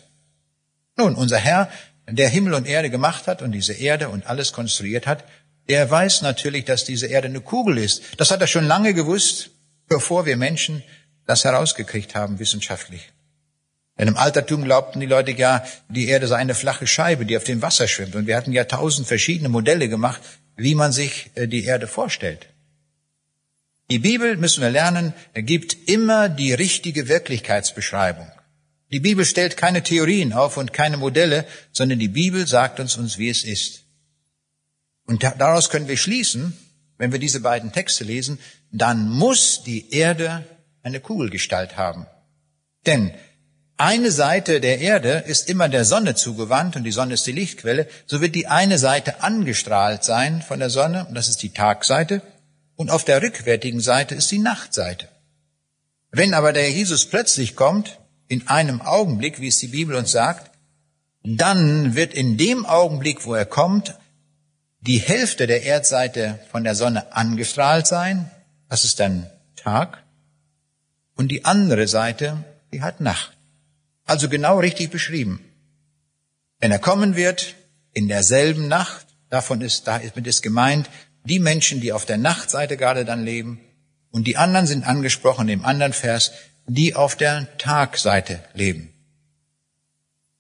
Nun, unser Herr, der Himmel und Erde gemacht hat und diese Erde und alles konstruiert hat, der weiß natürlich, dass diese Erde eine Kugel ist. Das hat er schon lange gewusst, bevor wir Menschen das herausgekriegt haben wissenschaftlich. Denn im Altertum glaubten die Leute ja, die Erde sei eine flache Scheibe, die auf dem Wasser schwimmt. Und wir hatten ja tausend verschiedene Modelle gemacht, wie man sich äh, die Erde vorstellt. Die Bibel, müssen wir lernen, gibt immer die richtige Wirklichkeitsbeschreibung. Die Bibel stellt keine Theorien auf und keine Modelle, sondern die Bibel sagt uns, uns wie es ist. Und daraus können wir schließen, wenn wir diese beiden Texte lesen, dann muss die Erde eine Kugelgestalt haben. Denn eine Seite der Erde ist immer der Sonne zugewandt und die Sonne ist die Lichtquelle, so wird die eine Seite angestrahlt sein von der Sonne, und das ist die Tagseite, und auf der rückwärtigen Seite ist die Nachtseite. Wenn aber der Jesus plötzlich kommt, in einem Augenblick, wie es die Bibel uns sagt, dann wird in dem Augenblick, wo er kommt, die Hälfte der Erdseite von der Sonne angestrahlt sein, das ist dann Tag, und die andere Seite, die hat Nacht. Also genau richtig beschrieben. Wenn er kommen wird, in derselben Nacht, davon ist, da ist mit es gemeint, die Menschen, die auf der Nachtseite gerade dann leben, und die anderen sind angesprochen im anderen Vers, die auf der Tagseite leben.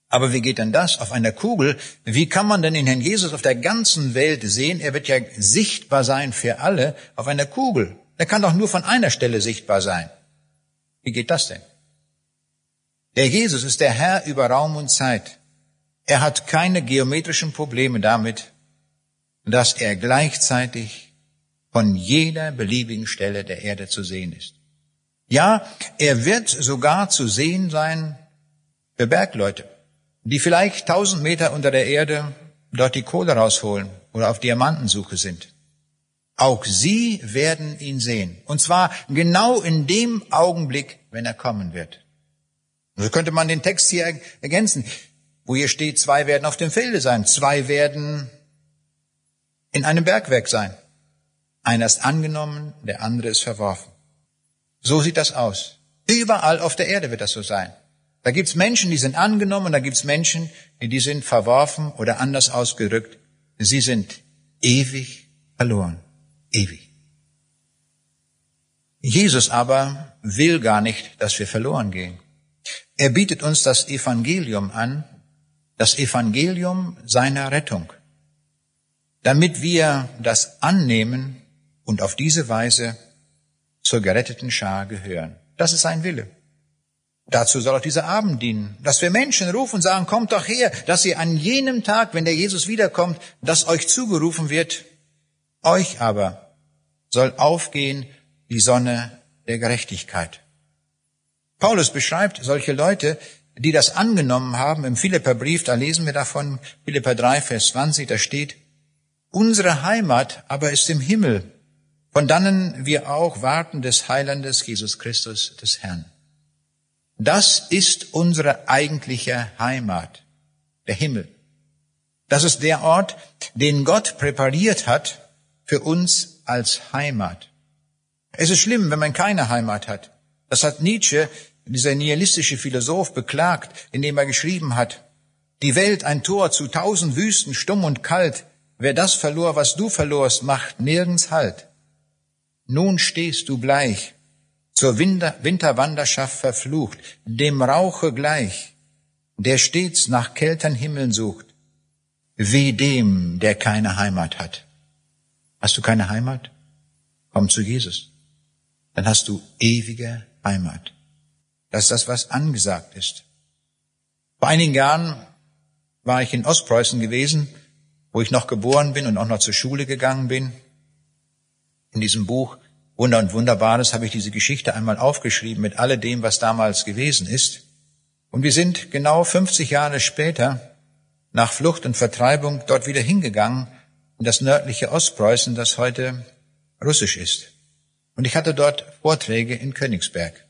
Aber wie geht denn das auf einer Kugel? Wie kann man denn den Herrn Jesus auf der ganzen Welt sehen? Er wird ja sichtbar sein für alle auf einer Kugel. Er kann doch nur von einer Stelle sichtbar sein. Wie geht das denn? Der Jesus ist der Herr über Raum und Zeit. Er hat keine geometrischen Probleme damit, dass er gleichzeitig von jeder beliebigen Stelle der Erde zu sehen ist. Ja, er wird sogar zu sehen sein für Bergleute, die vielleicht tausend Meter unter der Erde dort die Kohle rausholen oder auf Diamantensuche sind. Auch sie werden ihn sehen. Und zwar genau in dem Augenblick, wenn er kommen wird. So könnte man den Text hier ergänzen, wo hier steht, zwei werden auf dem Felde sein, zwei werden in einem Bergwerk sein. Einer ist angenommen, der andere ist verworfen. So sieht das aus. Überall auf der Erde wird das so sein. Da gibt's Menschen, die sind angenommen, da gibt's Menschen, die sind verworfen oder anders ausgerückt. Sie sind ewig verloren. Ewig. Jesus aber will gar nicht, dass wir verloren gehen. Er bietet uns das Evangelium an, das Evangelium seiner Rettung, damit wir das annehmen und auf diese Weise zur geretteten Schar gehören. Das ist sein Wille. Dazu soll auch dieser Abend dienen, dass wir Menschen rufen und sagen, kommt doch her, dass ihr an jenem Tag, wenn der Jesus wiederkommt, dass euch zugerufen wird, euch aber soll aufgehen die Sonne der Gerechtigkeit. Paulus beschreibt solche Leute, die das angenommen haben im Philipperbrief, da lesen wir davon, Philipper 3, Vers 20, da steht, unsere Heimat aber ist im Himmel, von dannen wir auch warten des Heilandes Jesus Christus, des Herrn. Das ist unsere eigentliche Heimat, der Himmel. Das ist der Ort, den Gott präpariert hat für uns als Heimat. Es ist schlimm, wenn man keine Heimat hat. Das hat Nietzsche, dieser nihilistische Philosoph, beklagt, indem er geschrieben hat, die Welt ein Tor zu tausend Wüsten, stumm und kalt. Wer das verlor, was du verlorst, macht nirgends Halt. Nun stehst du bleich, zur Winter Winterwanderschaft verflucht, dem Rauche gleich, der stets nach kältern Himmeln sucht. Weh dem, der keine Heimat hat. Hast du keine Heimat? Komm zu Jesus. Dann hast du ewige Heimat. Das ist das, was angesagt ist. Vor einigen Jahren war ich in Ostpreußen gewesen, wo ich noch geboren bin und auch noch zur Schule gegangen bin. In diesem Buch Wunder und Wunderbares habe ich diese Geschichte einmal aufgeschrieben mit alledem, was damals gewesen ist. Und wir sind genau 50 Jahre später nach Flucht und Vertreibung dort wieder hingegangen in das nördliche Ostpreußen, das heute russisch ist. Und ich hatte dort Vorträge in Königsberg.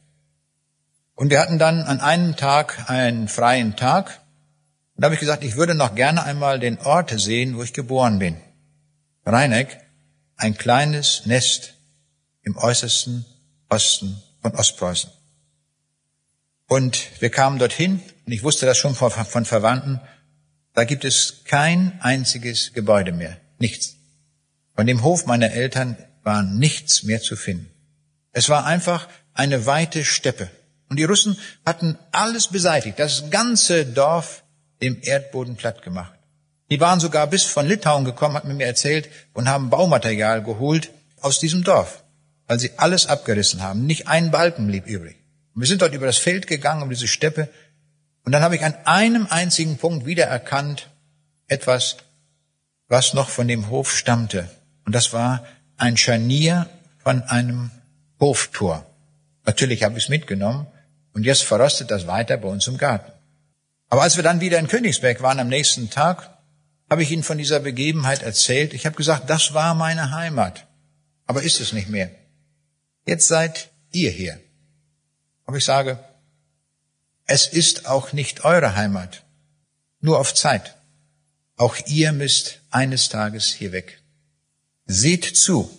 Und wir hatten dann an einem Tag einen freien Tag. Und da habe ich gesagt, ich würde noch gerne einmal den Ort sehen, wo ich geboren bin. Rheineck, ein kleines Nest im äußersten Osten von Ostpreußen. Und wir kamen dorthin, und ich wusste das schon von, von Verwandten, da gibt es kein einziges Gebäude mehr, nichts. Von dem Hof meiner Eltern war nichts mehr zu finden. Es war einfach eine weite Steppe. Und die Russen hatten alles beseitigt, das ganze Dorf im Erdboden platt gemacht. Die waren sogar bis von Litauen gekommen, hat man mir erzählt, und haben Baumaterial geholt aus diesem Dorf, weil sie alles abgerissen haben. Nicht ein Balken blieb übrig. Und wir sind dort über das Feld gegangen, um diese Steppe, und dann habe ich an einem einzigen Punkt wiedererkannt etwas, was noch von dem Hof stammte. Und das war ein Scharnier von einem Hoftor. Natürlich habe ich es mitgenommen und jetzt verrostet das weiter bei uns im Garten. Aber als wir dann wieder in Königsberg waren am nächsten Tag, habe ich Ihnen von dieser Begebenheit erzählt. Ich habe gesagt, das war meine Heimat. Aber ist es nicht mehr. Jetzt seid ihr hier. Aber ich sage, es ist auch nicht eure Heimat. Nur auf Zeit. Auch ihr müsst eines Tages hier weg. Seht zu,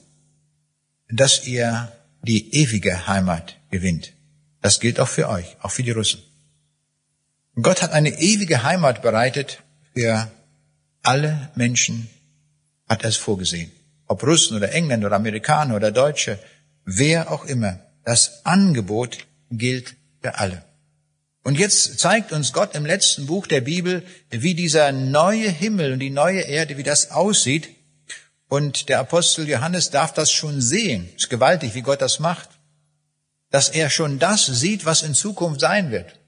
dass ihr die ewige Heimat gewinnt. Das gilt auch für euch, auch für die Russen. Gott hat eine ewige Heimat bereitet für alle Menschen, hat er es vorgesehen. Ob Russen oder Engländer oder Amerikaner oder Deutsche, wer auch immer. Das Angebot gilt für alle. Und jetzt zeigt uns Gott im letzten Buch der Bibel, wie dieser neue Himmel und die neue Erde, wie das aussieht. Und der Apostel Johannes darf das schon sehen. Es ist gewaltig, wie Gott das macht. Dass er schon das sieht, was in Zukunft sein wird.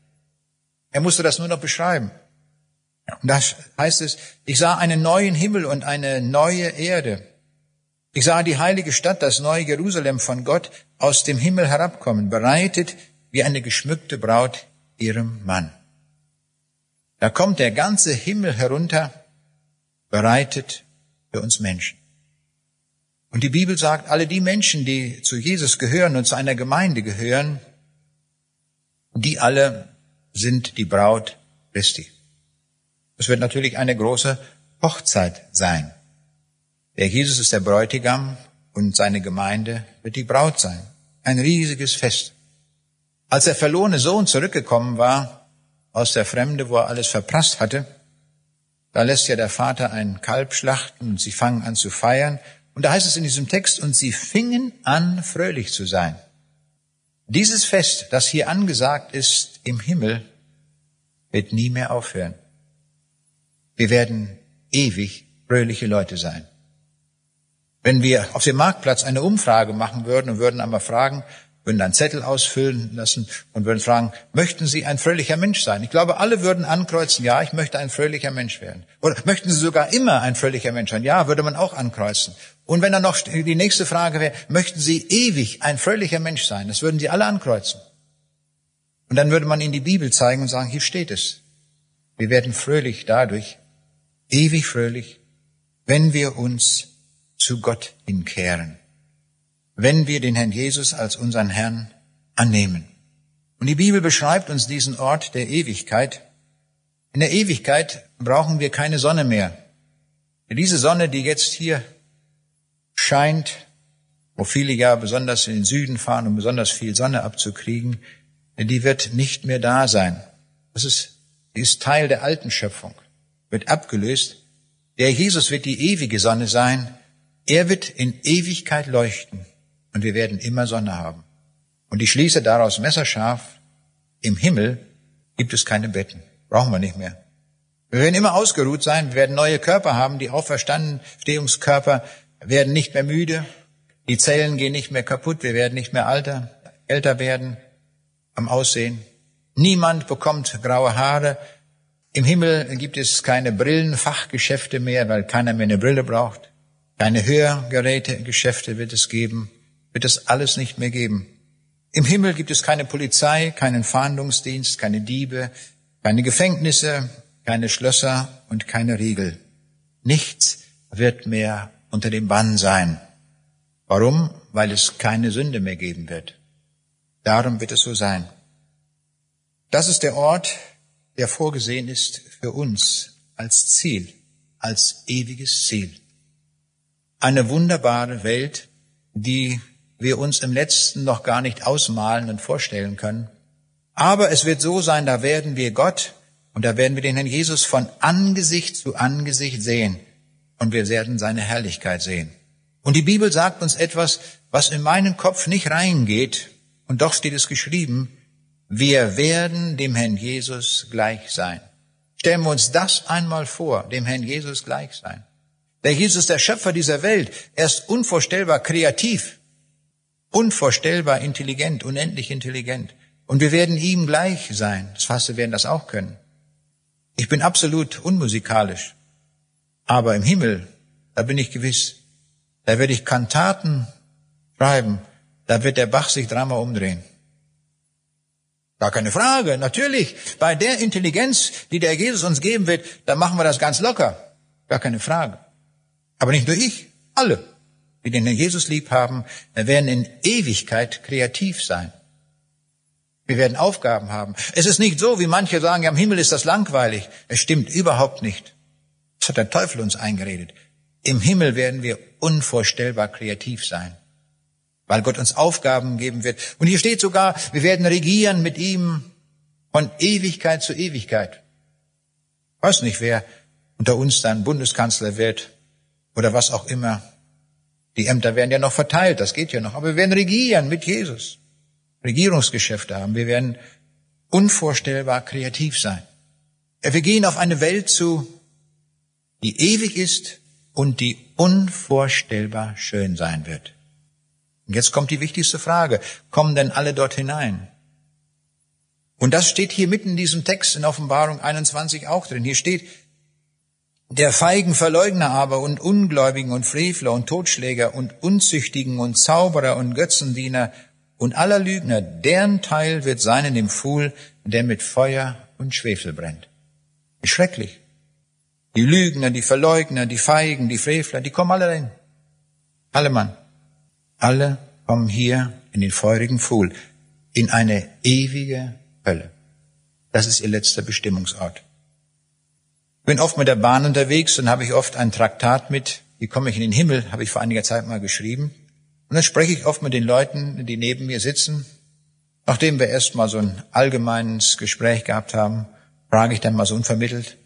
Er musste das nur noch beschreiben. Und das heißt es, ich sah einen neuen Himmel und eine neue Erde. Ich sah die heilige Stadt, das neue Jerusalem von Gott aus dem Himmel herabkommen, bereitet wie eine geschmückte Braut ihrem Mann. Da kommt der ganze Himmel herunter, bereitet für uns Menschen. Und die Bibel sagt, alle die Menschen, die zu Jesus gehören und zu einer Gemeinde gehören, die alle sind die Braut Christi. Es wird natürlich eine große Hochzeit sein. Der Jesus ist der Bräutigam und seine Gemeinde wird die Braut sein. Ein riesiges Fest. Als der verlorene Sohn zurückgekommen war aus der Fremde, wo er alles verprasst hatte, da lässt ja der Vater ein Kalb schlachten und sie fangen an zu feiern. Und da heißt es in diesem Text, und sie fingen an, fröhlich zu sein. Dieses Fest, das hier angesagt ist im Himmel, wird nie mehr aufhören. Wir werden ewig fröhliche Leute sein. Wenn wir auf dem Marktplatz eine Umfrage machen würden und würden einmal fragen, würden einen Zettel ausfüllen lassen und würden fragen, möchten Sie ein fröhlicher Mensch sein? Ich glaube, alle würden ankreuzen, ja, ich möchte ein fröhlicher Mensch werden. Oder möchten Sie sogar immer ein fröhlicher Mensch sein? Ja, würde man auch ankreuzen. Und wenn dann noch die nächste Frage wäre, möchten Sie ewig ein fröhlicher Mensch sein? Das würden Sie alle ankreuzen. Und dann würde man Ihnen die Bibel zeigen und sagen, hier steht es. Wir werden fröhlich dadurch, ewig fröhlich, wenn wir uns zu Gott hinkehren wenn wir den Herrn Jesus als unseren Herrn annehmen. Und die Bibel beschreibt uns diesen Ort der Ewigkeit. In der Ewigkeit brauchen wir keine Sonne mehr. Diese Sonne, die jetzt hier scheint, wo viele ja besonders in den Süden fahren, um besonders viel Sonne abzukriegen, die wird nicht mehr da sein. Das ist, ist Teil der alten Schöpfung, wird abgelöst. Der Jesus wird die ewige Sonne sein. Er wird in Ewigkeit leuchten und wir werden immer Sonne haben. Und ich schließe daraus messerscharf, im Himmel gibt es keine Betten. Brauchen wir nicht mehr. Wir werden immer ausgeruht sein, wir werden neue Körper haben, die Auferstehungskörper werden nicht mehr müde, die Zellen gehen nicht mehr kaputt, wir werden nicht mehr alter, älter werden am Aussehen. Niemand bekommt graue Haare. Im Himmel gibt es keine Brillenfachgeschäfte mehr, weil keiner mehr eine Brille braucht. Keine Hörgerätegeschäfte wird es geben wird es alles nicht mehr geben. Im Himmel gibt es keine Polizei, keinen Fahndungsdienst, keine Diebe, keine Gefängnisse, keine Schlösser und keine Riegel. Nichts wird mehr unter dem Bann sein. Warum? Weil es keine Sünde mehr geben wird. Darum wird es so sein. Das ist der Ort, der vorgesehen ist für uns als Ziel, als ewiges Ziel. Eine wunderbare Welt, die wir uns im letzten noch gar nicht ausmalen und vorstellen können. Aber es wird so sein, da werden wir Gott und da werden wir den Herrn Jesus von Angesicht zu Angesicht sehen und wir werden seine Herrlichkeit sehen. Und die Bibel sagt uns etwas, was in meinen Kopf nicht reingeht, und doch steht es geschrieben, Wir werden dem Herrn Jesus gleich sein. Stellen wir uns das einmal vor, dem Herrn Jesus gleich sein. Der Jesus, der Schöpfer dieser Welt, er ist unvorstellbar kreativ, unvorstellbar intelligent, unendlich intelligent. Und wir werden ihm gleich sein. Das wir werden das auch können. Ich bin absolut unmusikalisch. Aber im Himmel, da bin ich gewiss, da werde ich Kantaten schreiben, da wird der Bach sich dreimal umdrehen. Gar keine Frage, natürlich. Bei der Intelligenz, die der Jesus uns geben wird, da machen wir das ganz locker. Gar keine Frage. Aber nicht nur ich, alle, die den Jesus lieb haben, werden in Ewigkeit kreativ sein. Wir werden Aufgaben haben. Es ist nicht so, wie manche sagen, ja, im Himmel ist das langweilig. Es stimmt überhaupt nicht. Das hat der Teufel uns eingeredet. Im Himmel werden wir unvorstellbar kreativ sein, weil Gott uns Aufgaben geben wird. Und hier steht sogar, wir werden regieren mit ihm von Ewigkeit zu Ewigkeit. Ich weiß nicht, wer unter uns dann Bundeskanzler wird oder was auch immer. Die Ämter werden ja noch verteilt, das geht ja noch. Aber wir werden regieren mit Jesus. Regierungsgeschäfte haben. Wir werden unvorstellbar kreativ sein. Wir gehen auf eine Welt zu, die ewig ist und die unvorstellbar schön sein wird. Und jetzt kommt die wichtigste Frage. Kommen denn alle dort hinein? Und das steht hier mitten in diesem Text in Offenbarung 21 auch drin. Hier steht, der feigen Verleugner aber und Ungläubigen und Frevler und Totschläger und Unzüchtigen und Zauberer und Götzendiener und aller Lügner, deren Teil wird sein in dem Pfuhl, der mit Feuer und Schwefel brennt. Schrecklich. Die Lügner, die Verleugner, die Feigen, die Frevler, die kommen alle rein. Alle Mann. Alle kommen hier in den feurigen Pfuhl, in eine ewige Hölle. Das ist ihr letzter Bestimmungsort. Ich bin oft mit der Bahn unterwegs und habe ich oft ein Traktat mit, wie komme ich in den Himmel, habe ich vor einiger Zeit mal geschrieben. Und dann spreche ich oft mit den Leuten, die neben mir sitzen. Nachdem wir erst mal so ein allgemeines Gespräch gehabt haben, frage ich dann mal so unvermittelt,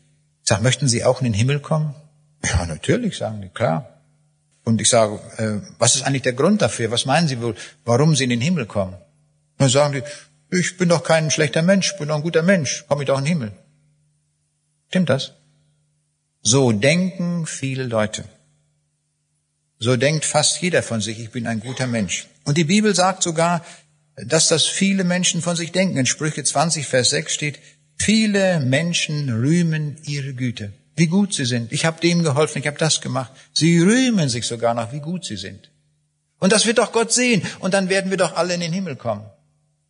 sag, möchten Sie auch in den Himmel kommen? Ja, natürlich, sagen die, klar. Und ich sage, äh, was ist eigentlich der Grund dafür? Was meinen Sie wohl, warum Sie in den Himmel kommen? dann sagen die, ich bin doch kein schlechter Mensch, bin doch ein guter Mensch, komme ich doch in den Himmel. Stimmt das? So denken viele Leute. So denkt fast jeder von sich, ich bin ein guter Mensch. Und die Bibel sagt sogar, dass das viele Menschen von sich denken. In Sprüche 20, Vers 6 steht, viele Menschen rühmen ihre Güte, wie gut sie sind. Ich habe dem geholfen, ich habe das gemacht. Sie rühmen sich sogar noch, wie gut sie sind. Und das wird doch Gott sehen. Und dann werden wir doch alle in den Himmel kommen.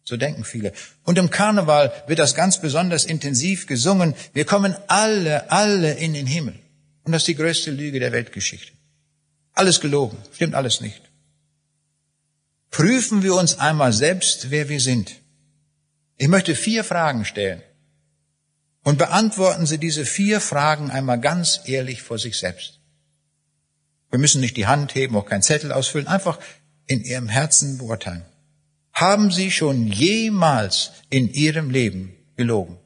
So denken viele. Und im Karneval wird das ganz besonders intensiv gesungen. Wir kommen alle, alle in den Himmel. Und das ist die größte Lüge der Weltgeschichte. Alles gelogen, stimmt alles nicht. Prüfen wir uns einmal selbst, wer wir sind. Ich möchte vier Fragen stellen. Und beantworten Sie diese vier Fragen einmal ganz ehrlich vor sich selbst. Wir müssen nicht die Hand heben, auch keinen Zettel ausfüllen, einfach in Ihrem Herzen beurteilen. Haben Sie schon jemals in Ihrem Leben gelogen?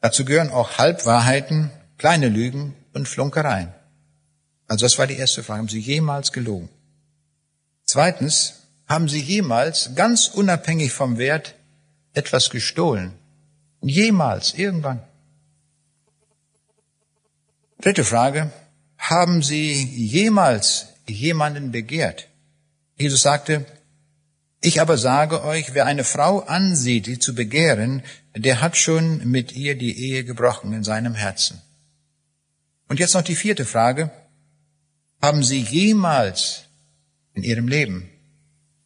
Dazu gehören auch Halbwahrheiten, kleine Lügen und Flunkereien. Also das war die erste Frage. Haben Sie jemals gelogen? Zweitens, haben Sie jemals, ganz unabhängig vom Wert, etwas gestohlen? Jemals, irgendwann. Dritte Frage, haben Sie jemals jemanden begehrt? Jesus sagte, ich aber sage euch, wer eine Frau ansieht, die zu begehren, der hat schon mit ihr die Ehe gebrochen in seinem Herzen. Und jetzt noch die vierte Frage, haben Sie jemals in Ihrem Leben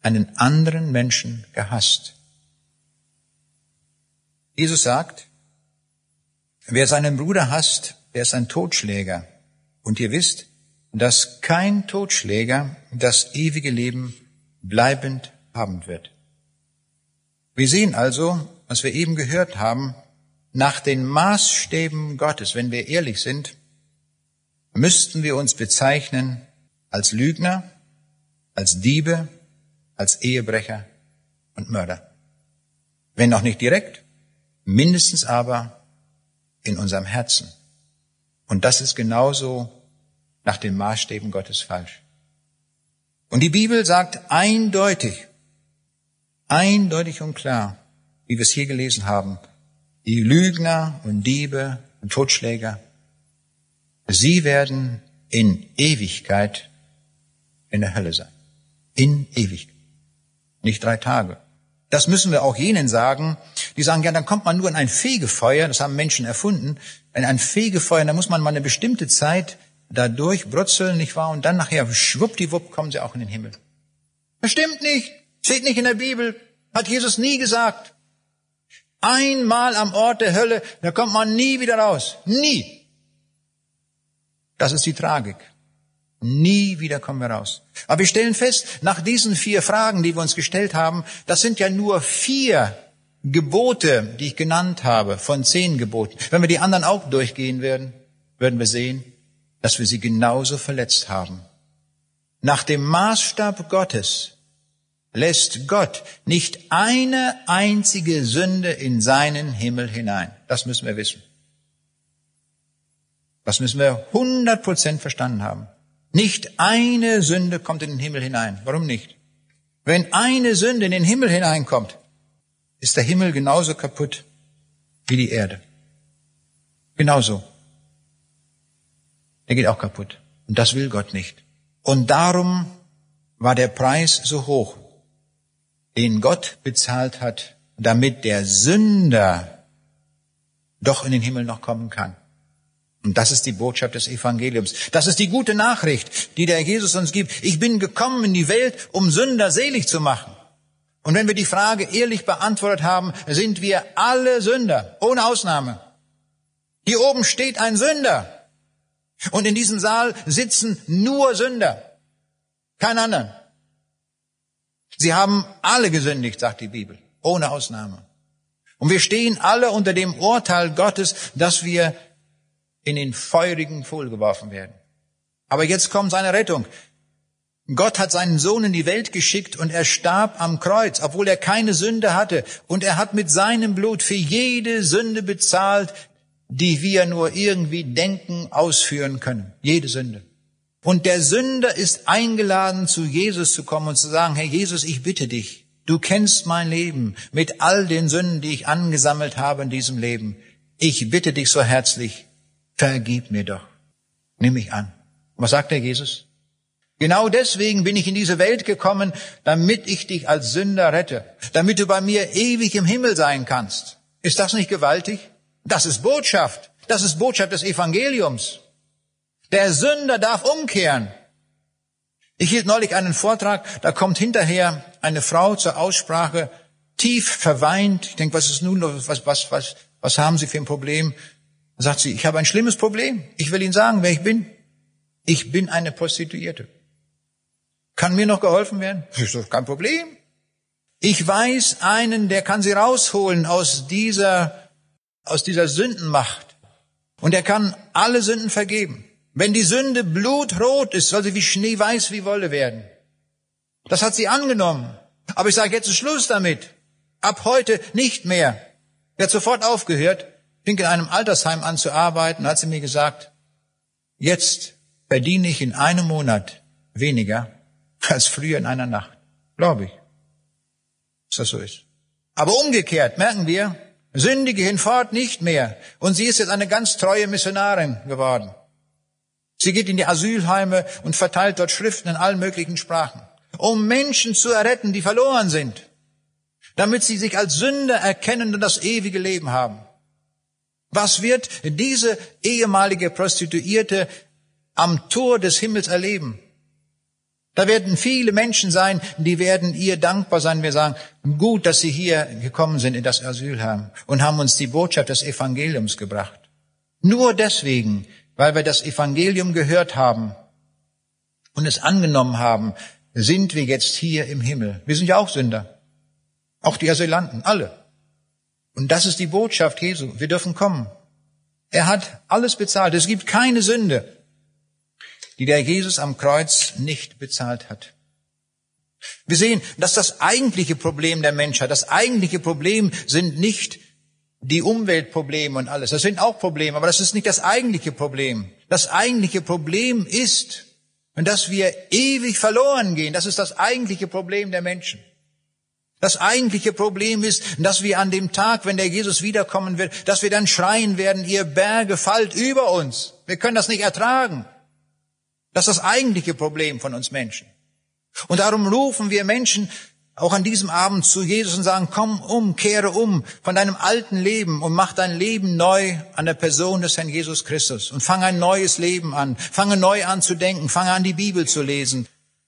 einen anderen Menschen gehasst? Jesus sagt, wer seinen Bruder hasst, der ist ein Totschläger. Und ihr wisst, dass kein Totschläger das ewige Leben bleibend haben wird. Wir sehen also, was wir eben gehört haben, nach den Maßstäben Gottes, wenn wir ehrlich sind, müssten wir uns bezeichnen als Lügner, als Diebe, als Ehebrecher und Mörder. Wenn auch nicht direkt, mindestens aber in unserem Herzen. Und das ist genauso nach den Maßstäben Gottes falsch. Und die Bibel sagt eindeutig, eindeutig und klar, wie wir es hier gelesen haben, die Lügner und Diebe und Totschläger, sie werden in Ewigkeit in der Hölle sein. In Ewigkeit. Nicht drei Tage. Das müssen wir auch jenen sagen, die sagen, ja, dann kommt man nur in ein Fegefeuer, das haben Menschen erfunden, in ein Fegefeuer, da muss man mal eine bestimmte Zeit da durchbrutzeln, nicht wahr? Und dann nachher, schwuppdiwupp, kommen sie auch in den Himmel. Das stimmt nicht. Steht nicht in der Bibel. Hat Jesus nie gesagt. Einmal am Ort der Hölle, da kommt man nie wieder raus. Nie. Das ist die Tragik. Nie wieder kommen wir raus. Aber wir stellen fest, nach diesen vier Fragen, die wir uns gestellt haben, das sind ja nur vier Gebote, die ich genannt habe, von zehn Geboten. Wenn wir die anderen auch durchgehen würden, würden wir sehen, dass wir sie genauso verletzt haben. Nach dem Maßstab Gottes lässt Gott nicht eine einzige Sünde in seinen Himmel hinein. Das müssen wir wissen. Das müssen wir hundert Prozent verstanden haben. Nicht eine Sünde kommt in den Himmel hinein. Warum nicht? Wenn eine Sünde in den Himmel hineinkommt, ist der Himmel genauso kaputt wie die Erde. Genauso. Der geht auch kaputt. Und das will Gott nicht. Und darum war der Preis so hoch, den Gott bezahlt hat, damit der Sünder doch in den Himmel noch kommen kann. Und das ist die Botschaft des Evangeliums. Das ist die gute Nachricht, die der Jesus uns gibt. Ich bin gekommen in die Welt, um Sünder selig zu machen. Und wenn wir die Frage ehrlich beantwortet haben, sind wir alle Sünder, ohne Ausnahme. Hier oben steht ein Sünder. Und in diesem Saal sitzen nur Sünder. Kein anderen. Sie haben alle gesündigt, sagt die Bibel, ohne Ausnahme. Und wir stehen alle unter dem Urteil Gottes, dass wir in den feurigen Pfuhl geworfen werden. Aber jetzt kommt seine Rettung. Gott hat seinen Sohn in die Welt geschickt und er starb am Kreuz, obwohl er keine Sünde hatte. Und er hat mit seinem Blut für jede Sünde bezahlt, die wir nur irgendwie denken, ausführen können. Jede Sünde. Und der Sünder ist eingeladen, zu Jesus zu kommen und zu sagen, Herr Jesus, ich bitte dich, du kennst mein Leben mit all den Sünden, die ich angesammelt habe in diesem Leben. Ich bitte dich so herzlich, vergib mir doch. Nimm mich an. Was sagt der Jesus? Genau deswegen bin ich in diese Welt gekommen, damit ich dich als Sünder rette, damit du bei mir ewig im Himmel sein kannst. Ist das nicht gewaltig? Das ist Botschaft. Das ist Botschaft des Evangeliums. Der Sünder darf umkehren. Ich hielt neulich einen Vortrag, da kommt hinterher eine Frau zur Aussprache, tief verweint. Ich denke, was ist nun los? Was, was, was, was haben Sie für ein Problem? Sagt sie, ich habe ein schlimmes Problem. Ich will Ihnen sagen, wer ich bin. Ich bin eine Prostituierte. Kann mir noch geholfen werden? ist doch kein Problem. Ich weiß einen, der kann Sie rausholen aus dieser, aus dieser Sündenmacht. Und er kann alle Sünden vergeben. Wenn die Sünde blutrot ist, soll sie wie Schnee weiß wie Wolle werden. Das hat sie angenommen. Aber ich sage, jetzt Schluss damit. Ab heute nicht mehr. Er hat sofort aufgehört, fing in einem Altersheim an zu arbeiten, hat sie mir gesagt, jetzt verdiene ich in einem Monat weniger als früher in einer Nacht. Glaube ich. Dass das so ist. Aber umgekehrt merken wir, Sündige hinfort nicht mehr. Und sie ist jetzt eine ganz treue Missionarin geworden. Sie geht in die Asylheime und verteilt dort Schriften in allen möglichen Sprachen, um Menschen zu erretten, die verloren sind, damit sie sich als Sünder erkennen und das ewige Leben haben. Was wird diese ehemalige Prostituierte am Tor des Himmels erleben? Da werden viele Menschen sein, die werden ihr dankbar sein. Wir sagen, gut, dass Sie hier gekommen sind in das Asylheim und haben uns die Botschaft des Evangeliums gebracht. Nur deswegen, weil wir das Evangelium gehört haben und es angenommen haben, sind wir jetzt hier im Himmel. Wir sind ja auch Sünder. Auch die Asylanten, alle. Und das ist die Botschaft Jesu. Wir dürfen kommen. Er hat alles bezahlt. Es gibt keine Sünde, die der Jesus am Kreuz nicht bezahlt hat. Wir sehen, dass das eigentliche Problem der Menschheit, das eigentliche Problem sind nicht die Umweltprobleme und alles. Das sind auch Probleme, aber das ist nicht das eigentliche Problem. Das eigentliche Problem ist, dass wir ewig verloren gehen. Das ist das eigentliche Problem der Menschen. Das eigentliche Problem ist, dass wir an dem Tag, wenn der Jesus wiederkommen wird, dass wir dann schreien werden, ihr Berge fallt über uns. Wir können das nicht ertragen. Das ist das eigentliche Problem von uns Menschen. Und darum rufen wir Menschen auch an diesem Abend zu Jesus und sagen, komm um, kehre um von deinem alten Leben und mach dein Leben neu an der Person des Herrn Jesus Christus und fang ein neues Leben an. Fange neu an zu denken, fange an die Bibel zu lesen.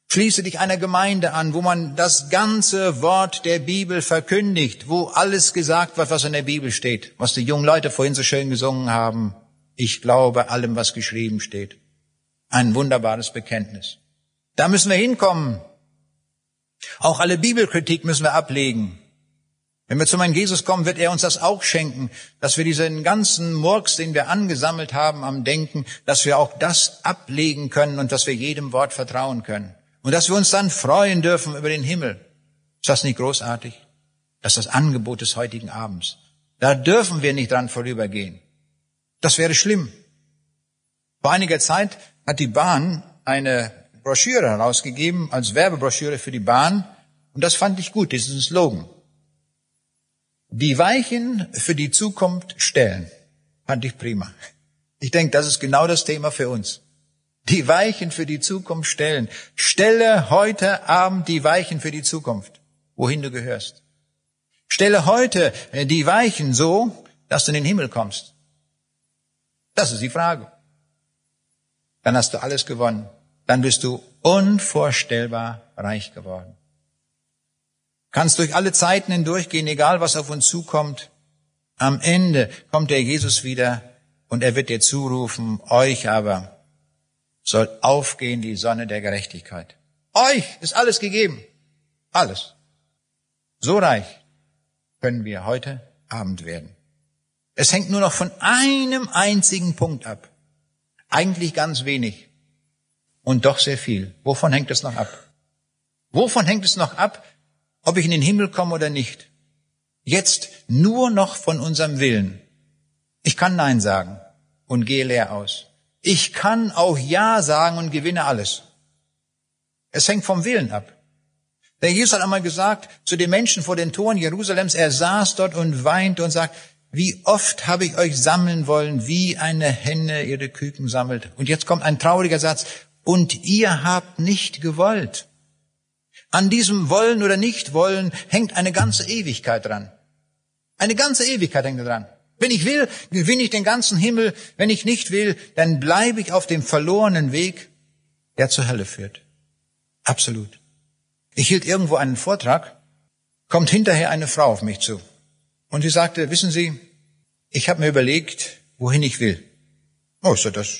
Schließe dich einer Gemeinde an, wo man das ganze Wort der Bibel verkündigt, wo alles gesagt wird, was in der Bibel steht, was die jungen Leute vorhin so schön gesungen haben. Ich glaube allem, was geschrieben steht. Ein wunderbares Bekenntnis. Da müssen wir hinkommen. Auch alle Bibelkritik müssen wir ablegen. Wenn wir zu meinem Jesus kommen, wird er uns das auch schenken, dass wir diesen ganzen Murks, den wir angesammelt haben am Denken, dass wir auch das ablegen können und dass wir jedem Wort vertrauen können. Und dass wir uns dann freuen dürfen über den Himmel. Ist das nicht großartig? Das ist das Angebot des heutigen Abends. Da dürfen wir nicht dran vorübergehen. Das wäre schlimm. Vor einiger Zeit hat die Bahn eine Broschüre herausgegeben als Werbebroschüre für die Bahn. Und das fand ich gut, diesen Slogan. Die Weichen für die Zukunft stellen. Fand ich prima. Ich denke, das ist genau das Thema für uns. Die Weichen für die Zukunft stellen. Stelle heute Abend die Weichen für die Zukunft, wohin du gehörst. Stelle heute äh, die Weichen so, dass du in den Himmel kommst. Das ist die Frage dann hast du alles gewonnen. Dann bist du unvorstellbar reich geworden. Kannst durch alle Zeiten hindurchgehen, egal was auf uns zukommt. Am Ende kommt der Jesus wieder und er wird dir zurufen, euch aber soll aufgehen die Sonne der Gerechtigkeit. Euch ist alles gegeben. Alles. So reich können wir heute Abend werden. Es hängt nur noch von einem einzigen Punkt ab. Eigentlich ganz wenig und doch sehr viel. Wovon hängt es noch ab? Wovon hängt es noch ab, ob ich in den Himmel komme oder nicht? Jetzt nur noch von unserem Willen. Ich kann Nein sagen und gehe leer aus. Ich kann auch Ja sagen und gewinne alles. Es hängt vom Willen ab. Der Jesus hat einmal gesagt zu den Menschen vor den Toren Jerusalems, er saß dort und weinte und sagt, wie oft habe ich euch sammeln wollen, wie eine Henne ihre Küken sammelt. Und jetzt kommt ein trauriger Satz. Und ihr habt nicht gewollt. An diesem Wollen oder Nicht-Wollen hängt eine ganze Ewigkeit dran. Eine ganze Ewigkeit hängt dran. Wenn ich will, gewinne ich den ganzen Himmel. Wenn ich nicht will, dann bleibe ich auf dem verlorenen Weg, der zur Hölle führt. Absolut. Ich hielt irgendwo einen Vortrag, kommt hinterher eine Frau auf mich zu. Und sie sagte, wissen Sie, ich habe mir überlegt, wohin ich will. Oh, ist das,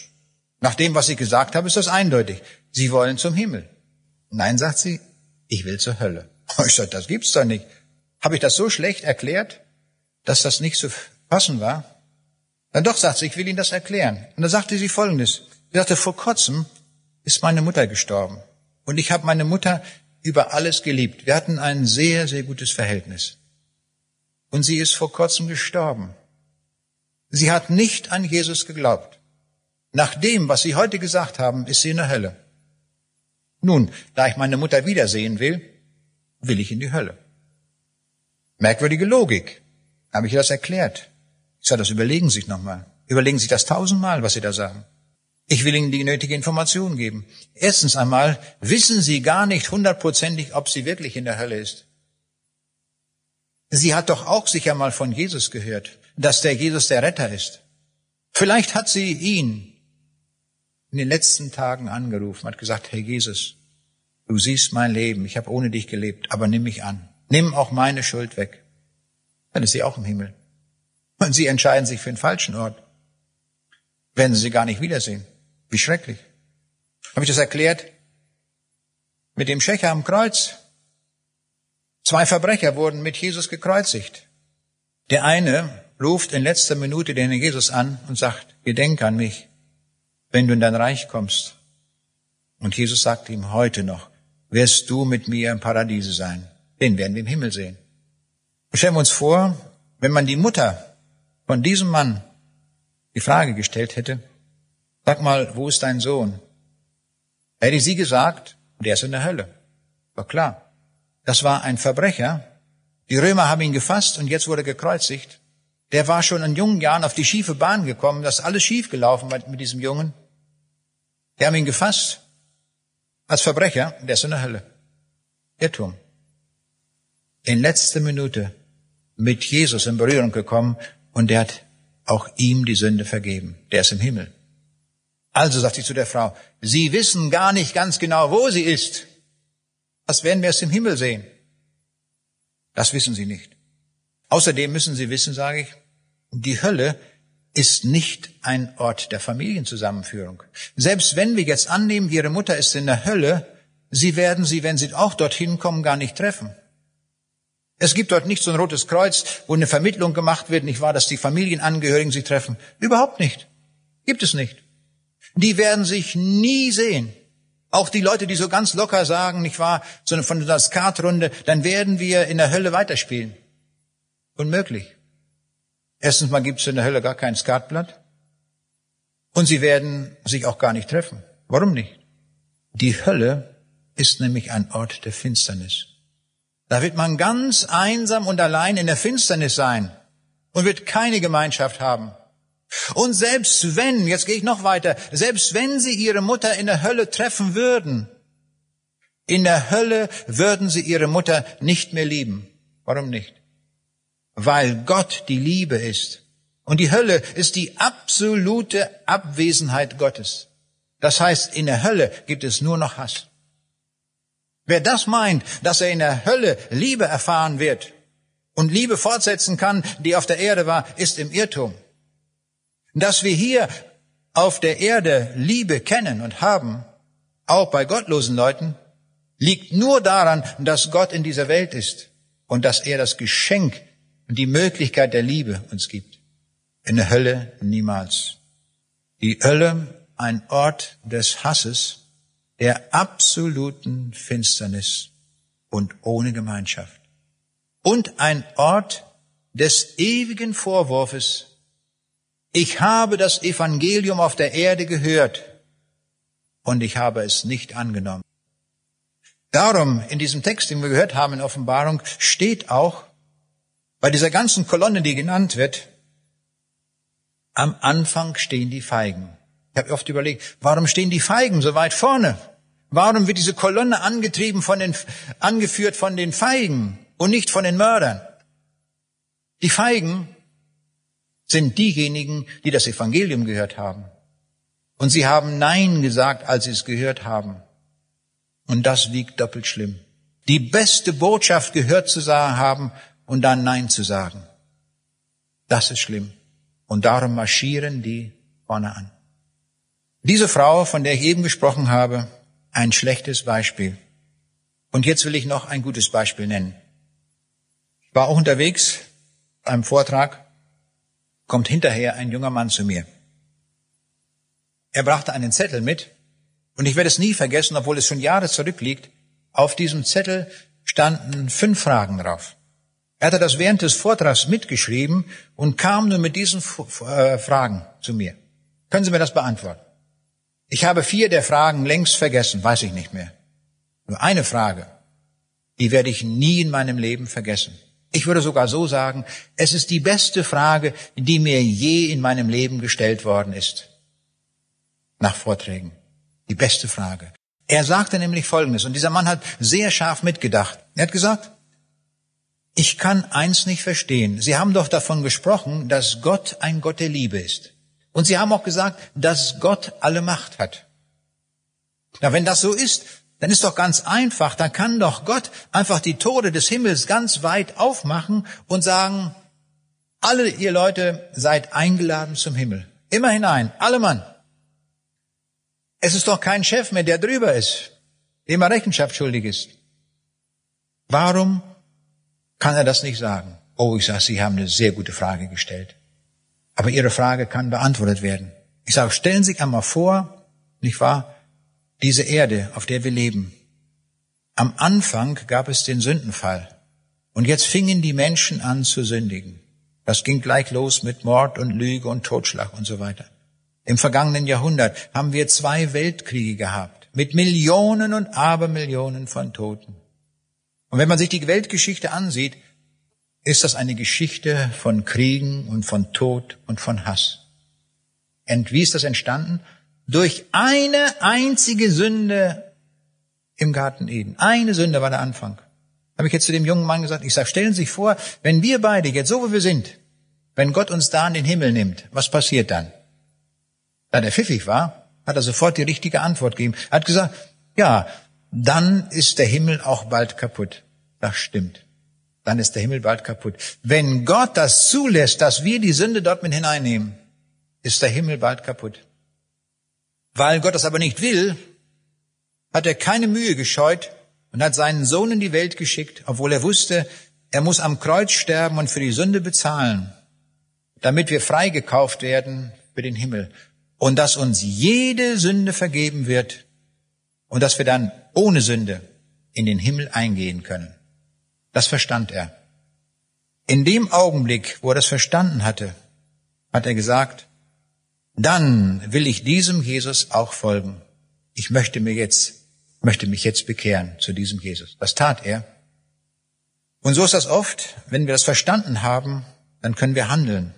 nach dem, was ich gesagt habe, ist das eindeutig. Sie wollen zum Himmel. Nein, sagt sie, ich will zur Hölle. Oh, ich sage, das gibt's doch nicht. Habe ich das so schlecht erklärt, dass das nicht zu passen war? Dann doch, sagt sie, ich will Ihnen das erklären. Und dann sagte sie Folgendes. Sie sagte, vor kurzem ist meine Mutter gestorben. Und ich habe meine Mutter über alles geliebt. Wir hatten ein sehr, sehr gutes Verhältnis. Und sie ist vor kurzem gestorben. Sie hat nicht an Jesus geglaubt. Nach dem, was Sie heute gesagt haben, ist sie in der Hölle. Nun, da ich meine Mutter wiedersehen will, will ich in die Hölle. Merkwürdige Logik. Habe ich das erklärt? Ich sage, das überlegen Sie sich nochmal. Überlegen Sie sich das tausendmal, was Sie da sagen. Ich will Ihnen die nötige Information geben. Erstens einmal wissen Sie gar nicht hundertprozentig, ob sie wirklich in der Hölle ist. Sie hat doch auch sicher mal von Jesus gehört, dass der Jesus der Retter ist. Vielleicht hat sie ihn in den letzten Tagen angerufen, hat gesagt, Herr Jesus, du siehst mein Leben, ich habe ohne dich gelebt, aber nimm mich an. Nimm auch meine Schuld weg. Dann ist sie auch im Himmel. Und sie entscheiden sich für den falschen Ort. Werden sie gar nicht wiedersehen. Wie schrecklich. Habe ich das erklärt? Mit dem Schächer am Kreuz, Zwei Verbrecher wurden mit Jesus gekreuzigt. Der eine ruft in letzter Minute den Jesus an und sagt, gedenk an mich, wenn du in dein Reich kommst. Und Jesus sagt ihm, heute noch wirst du mit mir im Paradiese sein. Den werden wir im Himmel sehen. Stellen wir uns vor, wenn man die Mutter von diesem Mann die Frage gestellt hätte, sag mal, wo ist dein Sohn? Hätte sie gesagt, der ist in der Hölle. War klar. Das war ein Verbrecher, Die Römer haben ihn gefasst und jetzt wurde er gekreuzigt. Der war schon in jungen Jahren auf die schiefe Bahn gekommen, das ist alles schief gelaufen mit diesem Jungen. Die haben ihn gefasst als Verbrecher, der ist in der Hölle. Irrtum. In letzter Minute mit Jesus in Berührung gekommen und der hat auch ihm die Sünde vergeben. Der ist im Himmel. Also sagt sie zu der Frau, Sie wissen gar nicht ganz genau, wo sie ist. Was werden wir es im Himmel sehen? Das wissen Sie nicht. Außerdem müssen Sie wissen, sage ich, die Hölle ist nicht ein Ort der Familienzusammenführung. Selbst wenn wir jetzt annehmen, Ihre Mutter ist in der Hölle, Sie werden sie, wenn Sie auch dorthin kommen, gar nicht treffen. Es gibt dort nicht so ein rotes Kreuz, wo eine Vermittlung gemacht wird, nicht wahr, dass die Familienangehörigen sich treffen. Überhaupt nicht. Gibt es nicht. Die werden sich nie sehen. Auch die Leute, die so ganz locker sagen, nicht wahr, sondern von der Skatrunde, dann werden wir in der Hölle weiterspielen. Unmöglich. Erstens mal gibt es in der Hölle gar kein Skatblatt. Und sie werden sich auch gar nicht treffen. Warum nicht? Die Hölle ist nämlich ein Ort der Finsternis. Da wird man ganz einsam und allein in der Finsternis sein und wird keine Gemeinschaft haben. Und selbst wenn, jetzt gehe ich noch weiter, selbst wenn sie ihre Mutter in der Hölle treffen würden, in der Hölle würden sie ihre Mutter nicht mehr lieben. Warum nicht? Weil Gott die Liebe ist. Und die Hölle ist die absolute Abwesenheit Gottes. Das heißt, in der Hölle gibt es nur noch Hass. Wer das meint, dass er in der Hölle Liebe erfahren wird und Liebe fortsetzen kann, die auf der Erde war, ist im Irrtum. Dass wir hier auf der Erde Liebe kennen und haben, auch bei gottlosen Leuten, liegt nur daran, dass Gott in dieser Welt ist und dass er das Geschenk und die Möglichkeit der Liebe uns gibt. In der Hölle niemals. Die Hölle ein Ort des Hasses, der absoluten Finsternis und ohne Gemeinschaft. Und ein Ort des ewigen Vorwurfs. Ich habe das Evangelium auf der Erde gehört und ich habe es nicht angenommen. Darum, in diesem Text, den wir gehört haben in Offenbarung, steht auch, bei dieser ganzen Kolonne, die genannt wird, am Anfang stehen die Feigen. Ich habe oft überlegt, warum stehen die Feigen so weit vorne? Warum wird diese Kolonne angetrieben von den, angeführt von den Feigen und nicht von den Mördern? Die Feigen sind diejenigen, die das Evangelium gehört haben. Und sie haben Nein gesagt, als sie es gehört haben. Und das wiegt doppelt schlimm. Die beste Botschaft gehört zu sagen haben und dann Nein zu sagen. Das ist schlimm. Und darum marschieren die vorne an. Diese Frau, von der ich eben gesprochen habe, ein schlechtes Beispiel. Und jetzt will ich noch ein gutes Beispiel nennen. Ich war auch unterwegs, einem Vortrag, kommt hinterher ein junger Mann zu mir. Er brachte einen Zettel mit und ich werde es nie vergessen, obwohl es schon Jahre zurückliegt. Auf diesem Zettel standen fünf Fragen drauf. Er hatte das während des Vortrags mitgeschrieben und kam nur mit diesen äh, Fragen zu mir. Können Sie mir das beantworten? Ich habe vier der Fragen längst vergessen, weiß ich nicht mehr. Nur eine Frage, die werde ich nie in meinem Leben vergessen. Ich würde sogar so sagen, es ist die beste Frage, die mir je in meinem Leben gestellt worden ist. Nach Vorträgen. Die beste Frage. Er sagte nämlich Folgendes, und dieser Mann hat sehr scharf mitgedacht. Er hat gesagt, ich kann eins nicht verstehen. Sie haben doch davon gesprochen, dass Gott ein Gott der Liebe ist. Und sie haben auch gesagt, dass Gott alle Macht hat. Na, wenn das so ist, dann ist doch ganz einfach, dann kann doch Gott einfach die Tore des Himmels ganz weit aufmachen und sagen, alle ihr Leute seid eingeladen zum Himmel. Immer hinein, alle Mann. Es ist doch kein Chef mehr, der drüber ist, dem er Rechenschaft schuldig ist. Warum kann er das nicht sagen? Oh, ich sage, Sie haben eine sehr gute Frage gestellt. Aber Ihre Frage kann beantwortet werden. Ich sage, stellen Sie sich einmal vor, nicht wahr, diese Erde, auf der wir leben. Am Anfang gab es den Sündenfall. Und jetzt fingen die Menschen an zu sündigen. Das ging gleich los mit Mord und Lüge und Totschlag und so weiter. Im vergangenen Jahrhundert haben wir zwei Weltkriege gehabt, mit Millionen und Abermillionen von Toten. Und wenn man sich die Weltgeschichte ansieht, ist das eine Geschichte von Kriegen und von Tod und von Hass. Und wie ist das entstanden? Durch eine einzige Sünde im Garten Eden. Eine Sünde war der Anfang. Habe ich jetzt zu dem jungen Mann gesagt, ich sage, stellen Sie sich vor, wenn wir beide jetzt so wie wir sind, wenn Gott uns da in den Himmel nimmt, was passiert dann? Da der pfiffig war, hat er sofort die richtige Antwort gegeben. Er hat gesagt, ja, dann ist der Himmel auch bald kaputt. Das stimmt dann ist der Himmel bald kaputt. Wenn Gott das zulässt, dass wir die Sünde dort mit hineinnehmen, ist der Himmel bald kaputt. Weil Gott das aber nicht will, hat er keine Mühe gescheut und hat seinen Sohn in die Welt geschickt, obwohl er wusste, er muss am Kreuz sterben und für die Sünde bezahlen, damit wir freigekauft werden für den Himmel und dass uns jede Sünde vergeben wird und dass wir dann ohne Sünde in den Himmel eingehen können. Das verstand er. In dem Augenblick, wo er das verstanden hatte, hat er gesagt, dann will ich diesem Jesus auch folgen. Ich möchte mir jetzt, möchte mich jetzt bekehren zu diesem Jesus. Das tat er. Und so ist das oft, wenn wir das verstanden haben, dann können wir handeln.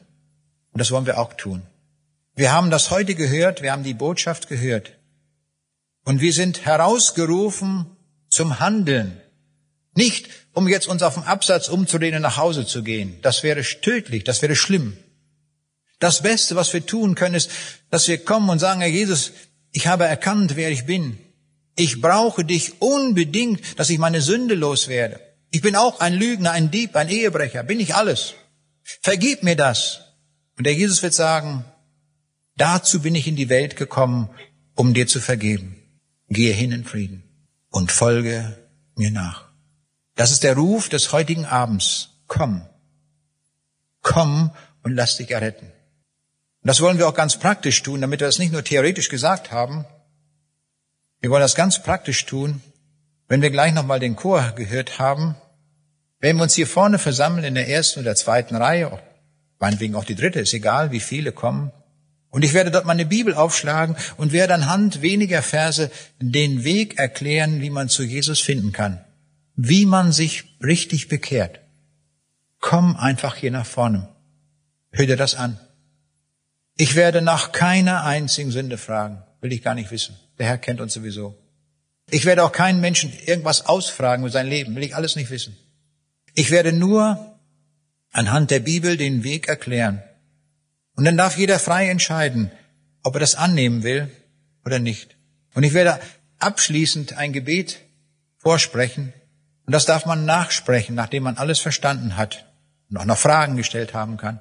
Und das wollen wir auch tun. Wir haben das heute gehört, wir haben die Botschaft gehört. Und wir sind herausgerufen zum Handeln. Nicht, um jetzt uns auf dem Absatz umzulehnen, nach Hause zu gehen. Das wäre tödlich, das wäre schlimm. Das Beste, was wir tun können, ist, dass wir kommen und sagen, Herr Jesus, ich habe erkannt, wer ich bin. Ich brauche dich unbedingt, dass ich meine Sünde loswerde. Ich bin auch ein Lügner, ein Dieb, ein Ehebrecher, bin ich alles. Vergib mir das. Und der Jesus wird sagen, dazu bin ich in die Welt gekommen, um dir zu vergeben. Gehe hin in Frieden und folge mir nach. Das ist der Ruf des heutigen Abends. Komm. Komm und lass dich erretten. Und das wollen wir auch ganz praktisch tun, damit wir das nicht nur theoretisch gesagt haben. Wir wollen das ganz praktisch tun, wenn wir gleich nochmal den Chor gehört haben. Wenn wir uns hier vorne versammeln in der ersten oder zweiten Reihe, meinetwegen auch die dritte, ist egal, wie viele kommen. Und ich werde dort meine Bibel aufschlagen und werde anhand weniger Verse den Weg erklären, wie man zu Jesus finden kann wie man sich richtig bekehrt. Komm einfach hier nach vorne. Hör dir das an. Ich werde nach keiner einzigen Sünde fragen. Will ich gar nicht wissen. Der Herr kennt uns sowieso. Ich werde auch keinen Menschen irgendwas ausfragen über sein Leben. Will ich alles nicht wissen. Ich werde nur anhand der Bibel den Weg erklären. Und dann darf jeder frei entscheiden, ob er das annehmen will oder nicht. Und ich werde abschließend ein Gebet vorsprechen, und das darf man nachsprechen, nachdem man alles verstanden hat und auch noch Fragen gestellt haben kann.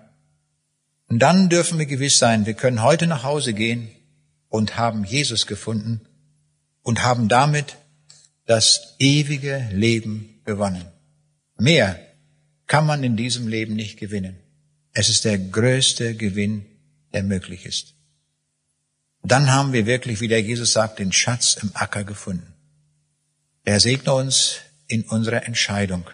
Und dann dürfen wir gewiss sein, wir können heute nach Hause gehen und haben Jesus gefunden und haben damit das ewige Leben gewonnen. Mehr kann man in diesem Leben nicht gewinnen. Es ist der größte Gewinn, der möglich ist. Dann haben wir wirklich, wie der Jesus sagt, den Schatz im Acker gefunden. Er segne uns in unserer Entscheidung.